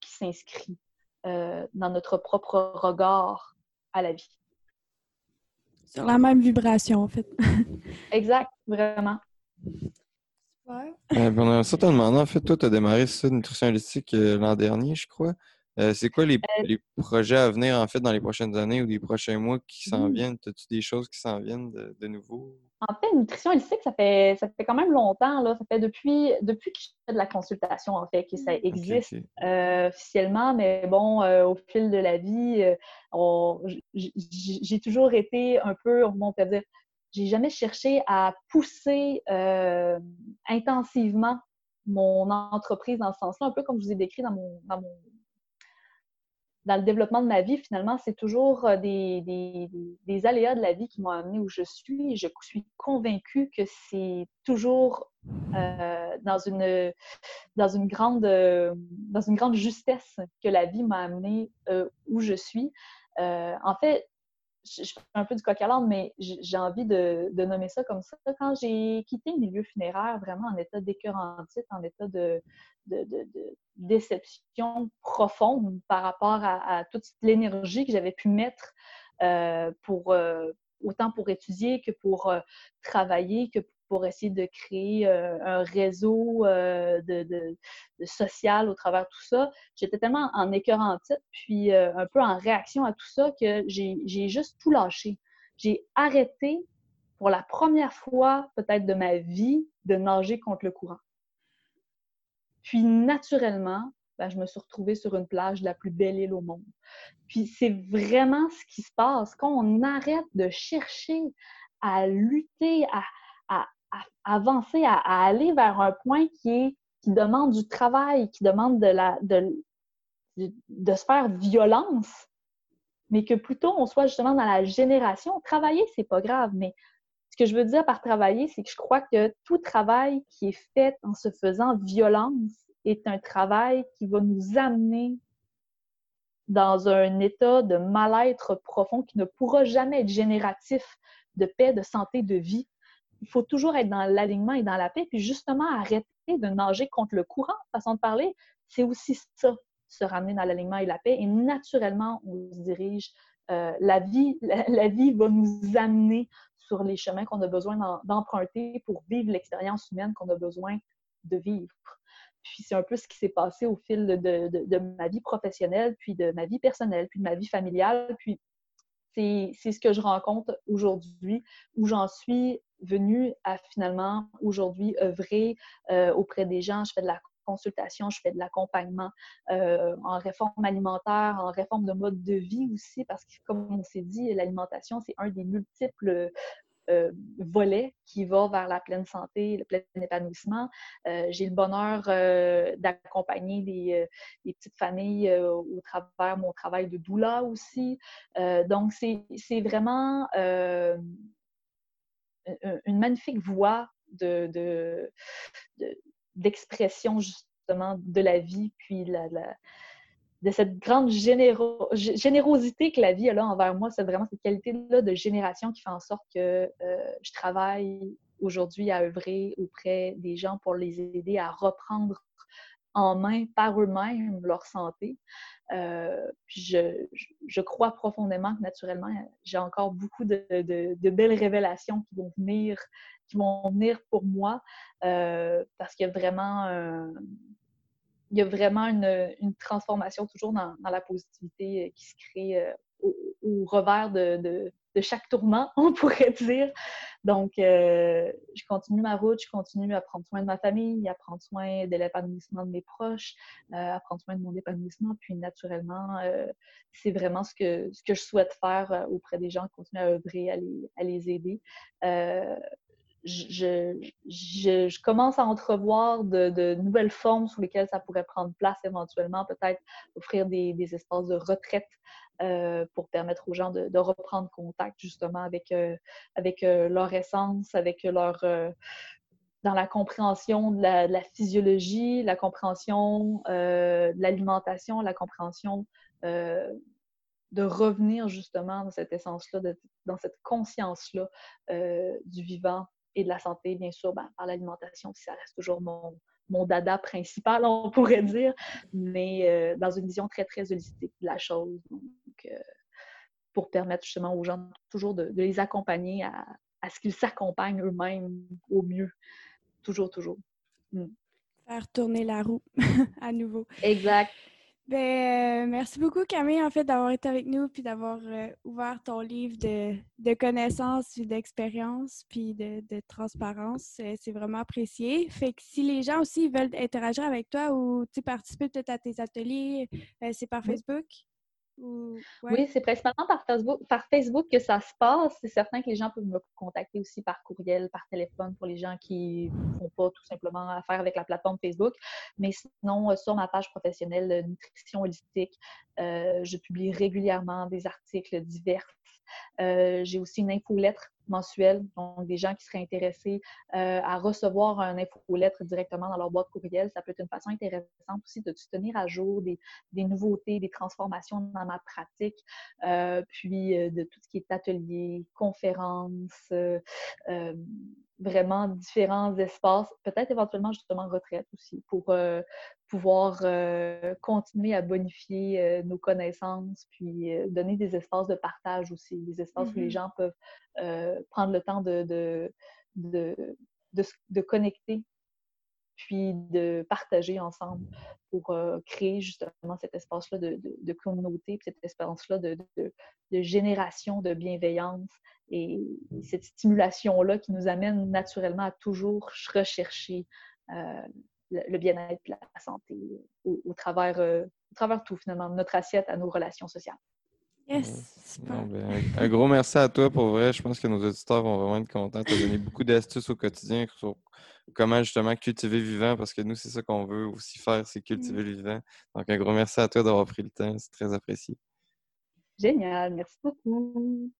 qui s'inscrit euh, dans notre propre regard à la vie. Sur la même vibration, en fait. exact, vraiment. Ouais. Euh, ben, on a certainement. En fait, toi, tu as démarré ça, nutrition holistique, euh, l'an dernier, je crois. Euh, c'est quoi les, projets à venir, en fait, dans les prochaines années ou les prochains mois qui s'en mmh. viennent? As-tu des choses qui s'en viennent de, nouveau? En fait, nutrition holistique, ça fait, ça fait quand même longtemps. Là. Ça fait depuis, depuis que je fais de la consultation, en fait, que ça existe officiellement. Mais bon, au fil de la vie, j'ai toujours été un peu, on peut dire, j'ai jamais cherché à pousser euh, intensivement mon entreprise dans ce sens-là, un peu comme je vous ai décrit dans mon, dans mon, dans le développement de ma vie, finalement, c'est toujours euh, des, aléas de la vie qui m'ont amené où je suis. Je suis convaincue que c'est toujours euh, dans, une, dans, une grande, dans une grande justesse que la vie m'a amené où je suis. en fait, je, fais un peu du coq à l'âne, mais j'ai envie de, nommer ça comme ça. Quand j'ai quitté le milieu funéraire, vraiment en état d'écœurantite, en état de, déception profonde par rapport à, toute l'énergie que j'avais pu mettre euh, pour euh, autant pour étudier que pour euh, travailler, que pour essayer de créer euh, un réseau euh, de, social au travers de tout ça. J'étais tellement en titre, puis euh, un peu en réaction à tout ça, que j'ai juste tout lâché. J'ai arrêté pour la première fois peut-être de ma vie de nager contre le courant. Puis naturellement, ben, je me suis retrouvée sur une plage de la plus belle île au monde. Puis c'est vraiment ce qui se passe quand on arrête de chercher à lutter, à, avancer, à, aller vers un point qui demande du travail, qui demande de, de, se faire violence, mais que plutôt on soit justement dans la génération. Travailler, c'est pas grave, mais ce que je veux dire par travailler, c'est que je crois que tout travail qui est fait en se faisant violence est un travail qui va nous amener dans un état de mal-être profond qui ne pourra jamais être génératif de paix, de santé, de vie il faut toujours être dans l'alignement et dans la paix, puis justement arrêter de nager contre le courant, façon de parler, c'est aussi ça, se ramener dans l'alignement et la paix. Et naturellement, on se dirige. Euh, la, vie, la, vie va nous amener sur les chemins qu'on a besoin d'emprunter pour vivre l'expérience humaine qu'on a besoin de vivre. Puis c'est un peu ce qui s'est passé au fil de, de, de, ma vie professionnelle, puis de ma vie personnelle, puis de ma vie familiale. Puis c'est ce que je rencontre aujourd'hui, où j'en suis venue à finalement aujourd'hui œuvrer euh, auprès des gens. Je fais de la consultation, je fais de l'accompagnement euh, en réforme alimentaire, en réforme de mode de vie aussi, parce que comme on s'est dit, l'alimentation, c'est un des multiples euh, volets qui va vers la pleine santé, le plein épanouissement. j'ai le bonheur d'accompagner des, petites familles au travers mon travail de doula aussi. donc, c'est vraiment une magnifique voix de, d'expression justement de la vie, puis la, de cette grande générosité que la vie a là envers moi. C'est vraiment cette qualité-là de génération qui fait en sorte que euh, je travaille aujourd'hui à œuvrer auprès des gens pour les aider à reprendre en main par eux-mêmes leur santé. Euh, je, crois profondément que naturellement, j'ai encore beaucoup de, de, belles révélations qui vont venir, qui vont venir pour moi euh, parce qu'il y a vraiment, il y a vraiment une, transformation toujours dans, la positivité qui se crée euh, au, revers de, chaque tournant, on pourrait dire. Donc, euh, je continue ma route, je continue à prendre soin de ma famille, à prendre soin de l'épanouissement de mes proches, euh, à prendre soin de mon épanouissement. Puis, naturellement, euh, c'est vraiment ce que, ce que je souhaite faire auprès des gens, continuer à œuvrer, à les aider. Je, commence à entrevoir de, nouvelles formes sous lesquelles ça pourrait prendre place éventuellement, peut-être offrir des, des espaces de retraite euh, pour permettre aux gens de, reprendre contact justement avec, euh, avec euh, leur essence, avec leur dans la compréhension de la, physiologie, la compréhension de l'alimentation, la compréhension de revenir justement dans cette essence-là, dans cette conscience-là du vivant et de la santé, bien sûr, ben, par l'alimentation, ça reste toujours mon, mon dada principal, on pourrait dire, mais euh, dans une vision très, très holistique de la chose. Donc, euh, pour permettre justement aux gens toujours de, les accompagner à, ce qu'ils s'accompagnent eux-mêmes au mieux. Toujours, toujours. Mm. Faire tourner la roue à nouveau. Exact. Ben, euh, merci beaucoup, Camille, en fait, d'avoir été avec nous puis d'avoir euh, ouvert ton livre de, de connaissances, d'expérience puis de, de transparence. Euh, c'est vraiment apprécié. Fait que si les gens aussi veulent interagir avec toi ou participer peut-être à tes ateliers, c'est par Facebook? Oui, c'est principalement par Facebook, que ça se passe. C'est certain que les gens peuvent me contacter aussi par courriel, par téléphone pour les gens qui ne font pas tout simplement affaire avec la plateforme Facebook. Mais sinon, euh, sur ma page professionnelle Nutrition Holistique, euh, je publie régulièrement des articles divers euh, j'ai aussi une infolettre mensuelle, donc des gens qui seraient intéressés euh, à recevoir un infolettre directement dans leur boîte courriel. Ça peut être une façon intéressante aussi de se tenir à jour des, nouveautés, des transformations dans ma pratique, euh, puis de tout ce qui est atelier, conférences, vraiment différents espaces, peut-être éventuellement justement retraite aussi, pour pouvoir continuer à bonifier nos connaissances, puis donner des espaces de partage aussi, des espaces où les mmh gens peuvent prendre le temps de, de, de, de, connecter, puis de partager ensemble pour créer justement cet espace-là de, de, communauté, puis cet espace-là de, génération de bienveillance et cette stimulation-là qui nous amène naturellement à toujours rechercher le, bien-être et la santé au, travers, au travers tout, finalement, de notre assiette à nos relations sociales. Yes, ben, un, gros merci à toi pour vrai. Je pense que nos auditeurs vont vraiment être contents. Tu as donné beaucoup d'astuces au quotidien sur comment justement cultiver vivant parce que nous, c'est ça qu'on veut aussi faire, c'est cultiver le vivant. Donc, un gros merci à toi d'avoir pris le temps. C'est très apprécié. Génial. Merci beaucoup.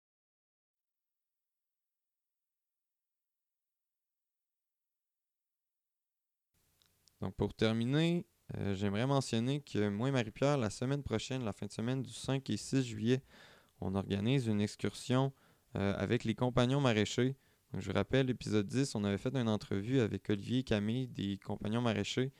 Donc, pour terminer, euh, j'aimerais mentionner que moi et Marie-Pierre, la semaine prochaine, la fin de semaine du 5 et 6 juillet, on organise une excursion euh, avec les compagnons maraîchers. je vous rappelle, l'épisode 10, on avait fait une entrevue avec Olivier et Camille des compagnons maraîchers.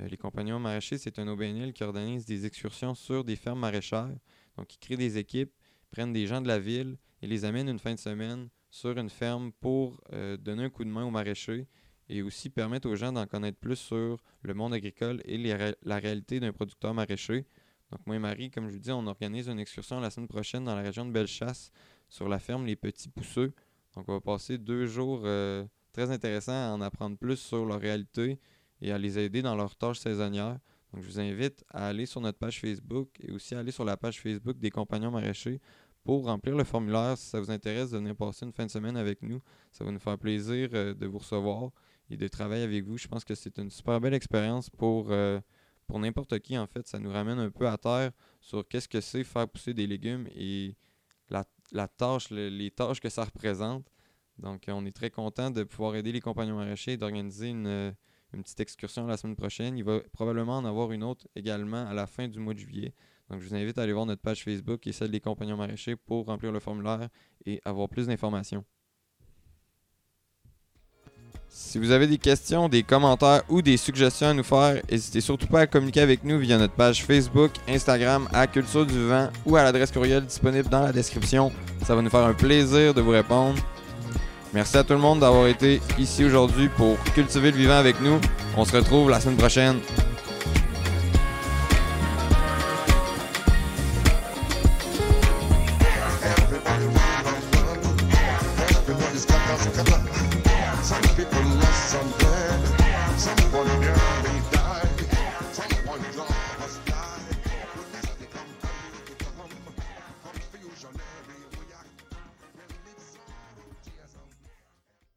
Euh, les compagnons maraîchers, c'est un OBNL qui organise des excursions sur des fermes maraîchères. Donc, ils créent des équipes, prennent des gens de la ville et les amènent une fin de semaine sur une ferme pour donner un coup de main aux maraîchers et aussi permettre aux gens d'en connaître plus sur le monde agricole et la réalité d'un producteur maraîcher. Donc moi et Marie, comme je vous dis, on organise une excursion la semaine prochaine dans la région de Bellechasse sur la ferme Les Petits Pousseux. Donc on va passer deux jours euh, très intéressants à en apprendre plus sur leur réalité et à les aider dans leurs tâches saisonnières. Donc je vous invite à aller sur notre page Facebook et aussi à aller sur la page Facebook des compagnons maraîchers pour remplir le formulaire si ça vous intéresse de venir passer une fin de semaine avec nous. Ça va nous faire plaisir euh, de vous recevoir et de travailler avec vous. Je pense que c'est une super belle expérience pour, euh, pour n'importe qui, en fait. Ça nous ramène un peu à terre sur qu'est-ce que c'est faire pousser des légumes et la, la tâche, les tâches que ça représente. Donc, on est très content de pouvoir aider les compagnons maraîchers et d'organiser une, une, petite excursion la semaine prochaine. Il va probablement en avoir une autre également à la fin du mois de juillet. Donc, je vous invite à aller voir notre page Facebook et celle des compagnons maraîchers pour remplir le formulaire et avoir plus d'informations. Si vous avez des questions, des commentaires ou des suggestions à nous faire, n'hésitez surtout pas à communiquer avec nous via notre page Facebook, Instagram, à Culture du Vent ou à l'adresse courriel disponible dans la description. Ça va nous faire un plaisir de vous répondre. Merci à tout le monde d'avoir été ici aujourd'hui pour cultiver le vivant avec nous. On se retrouve la semaine prochaine.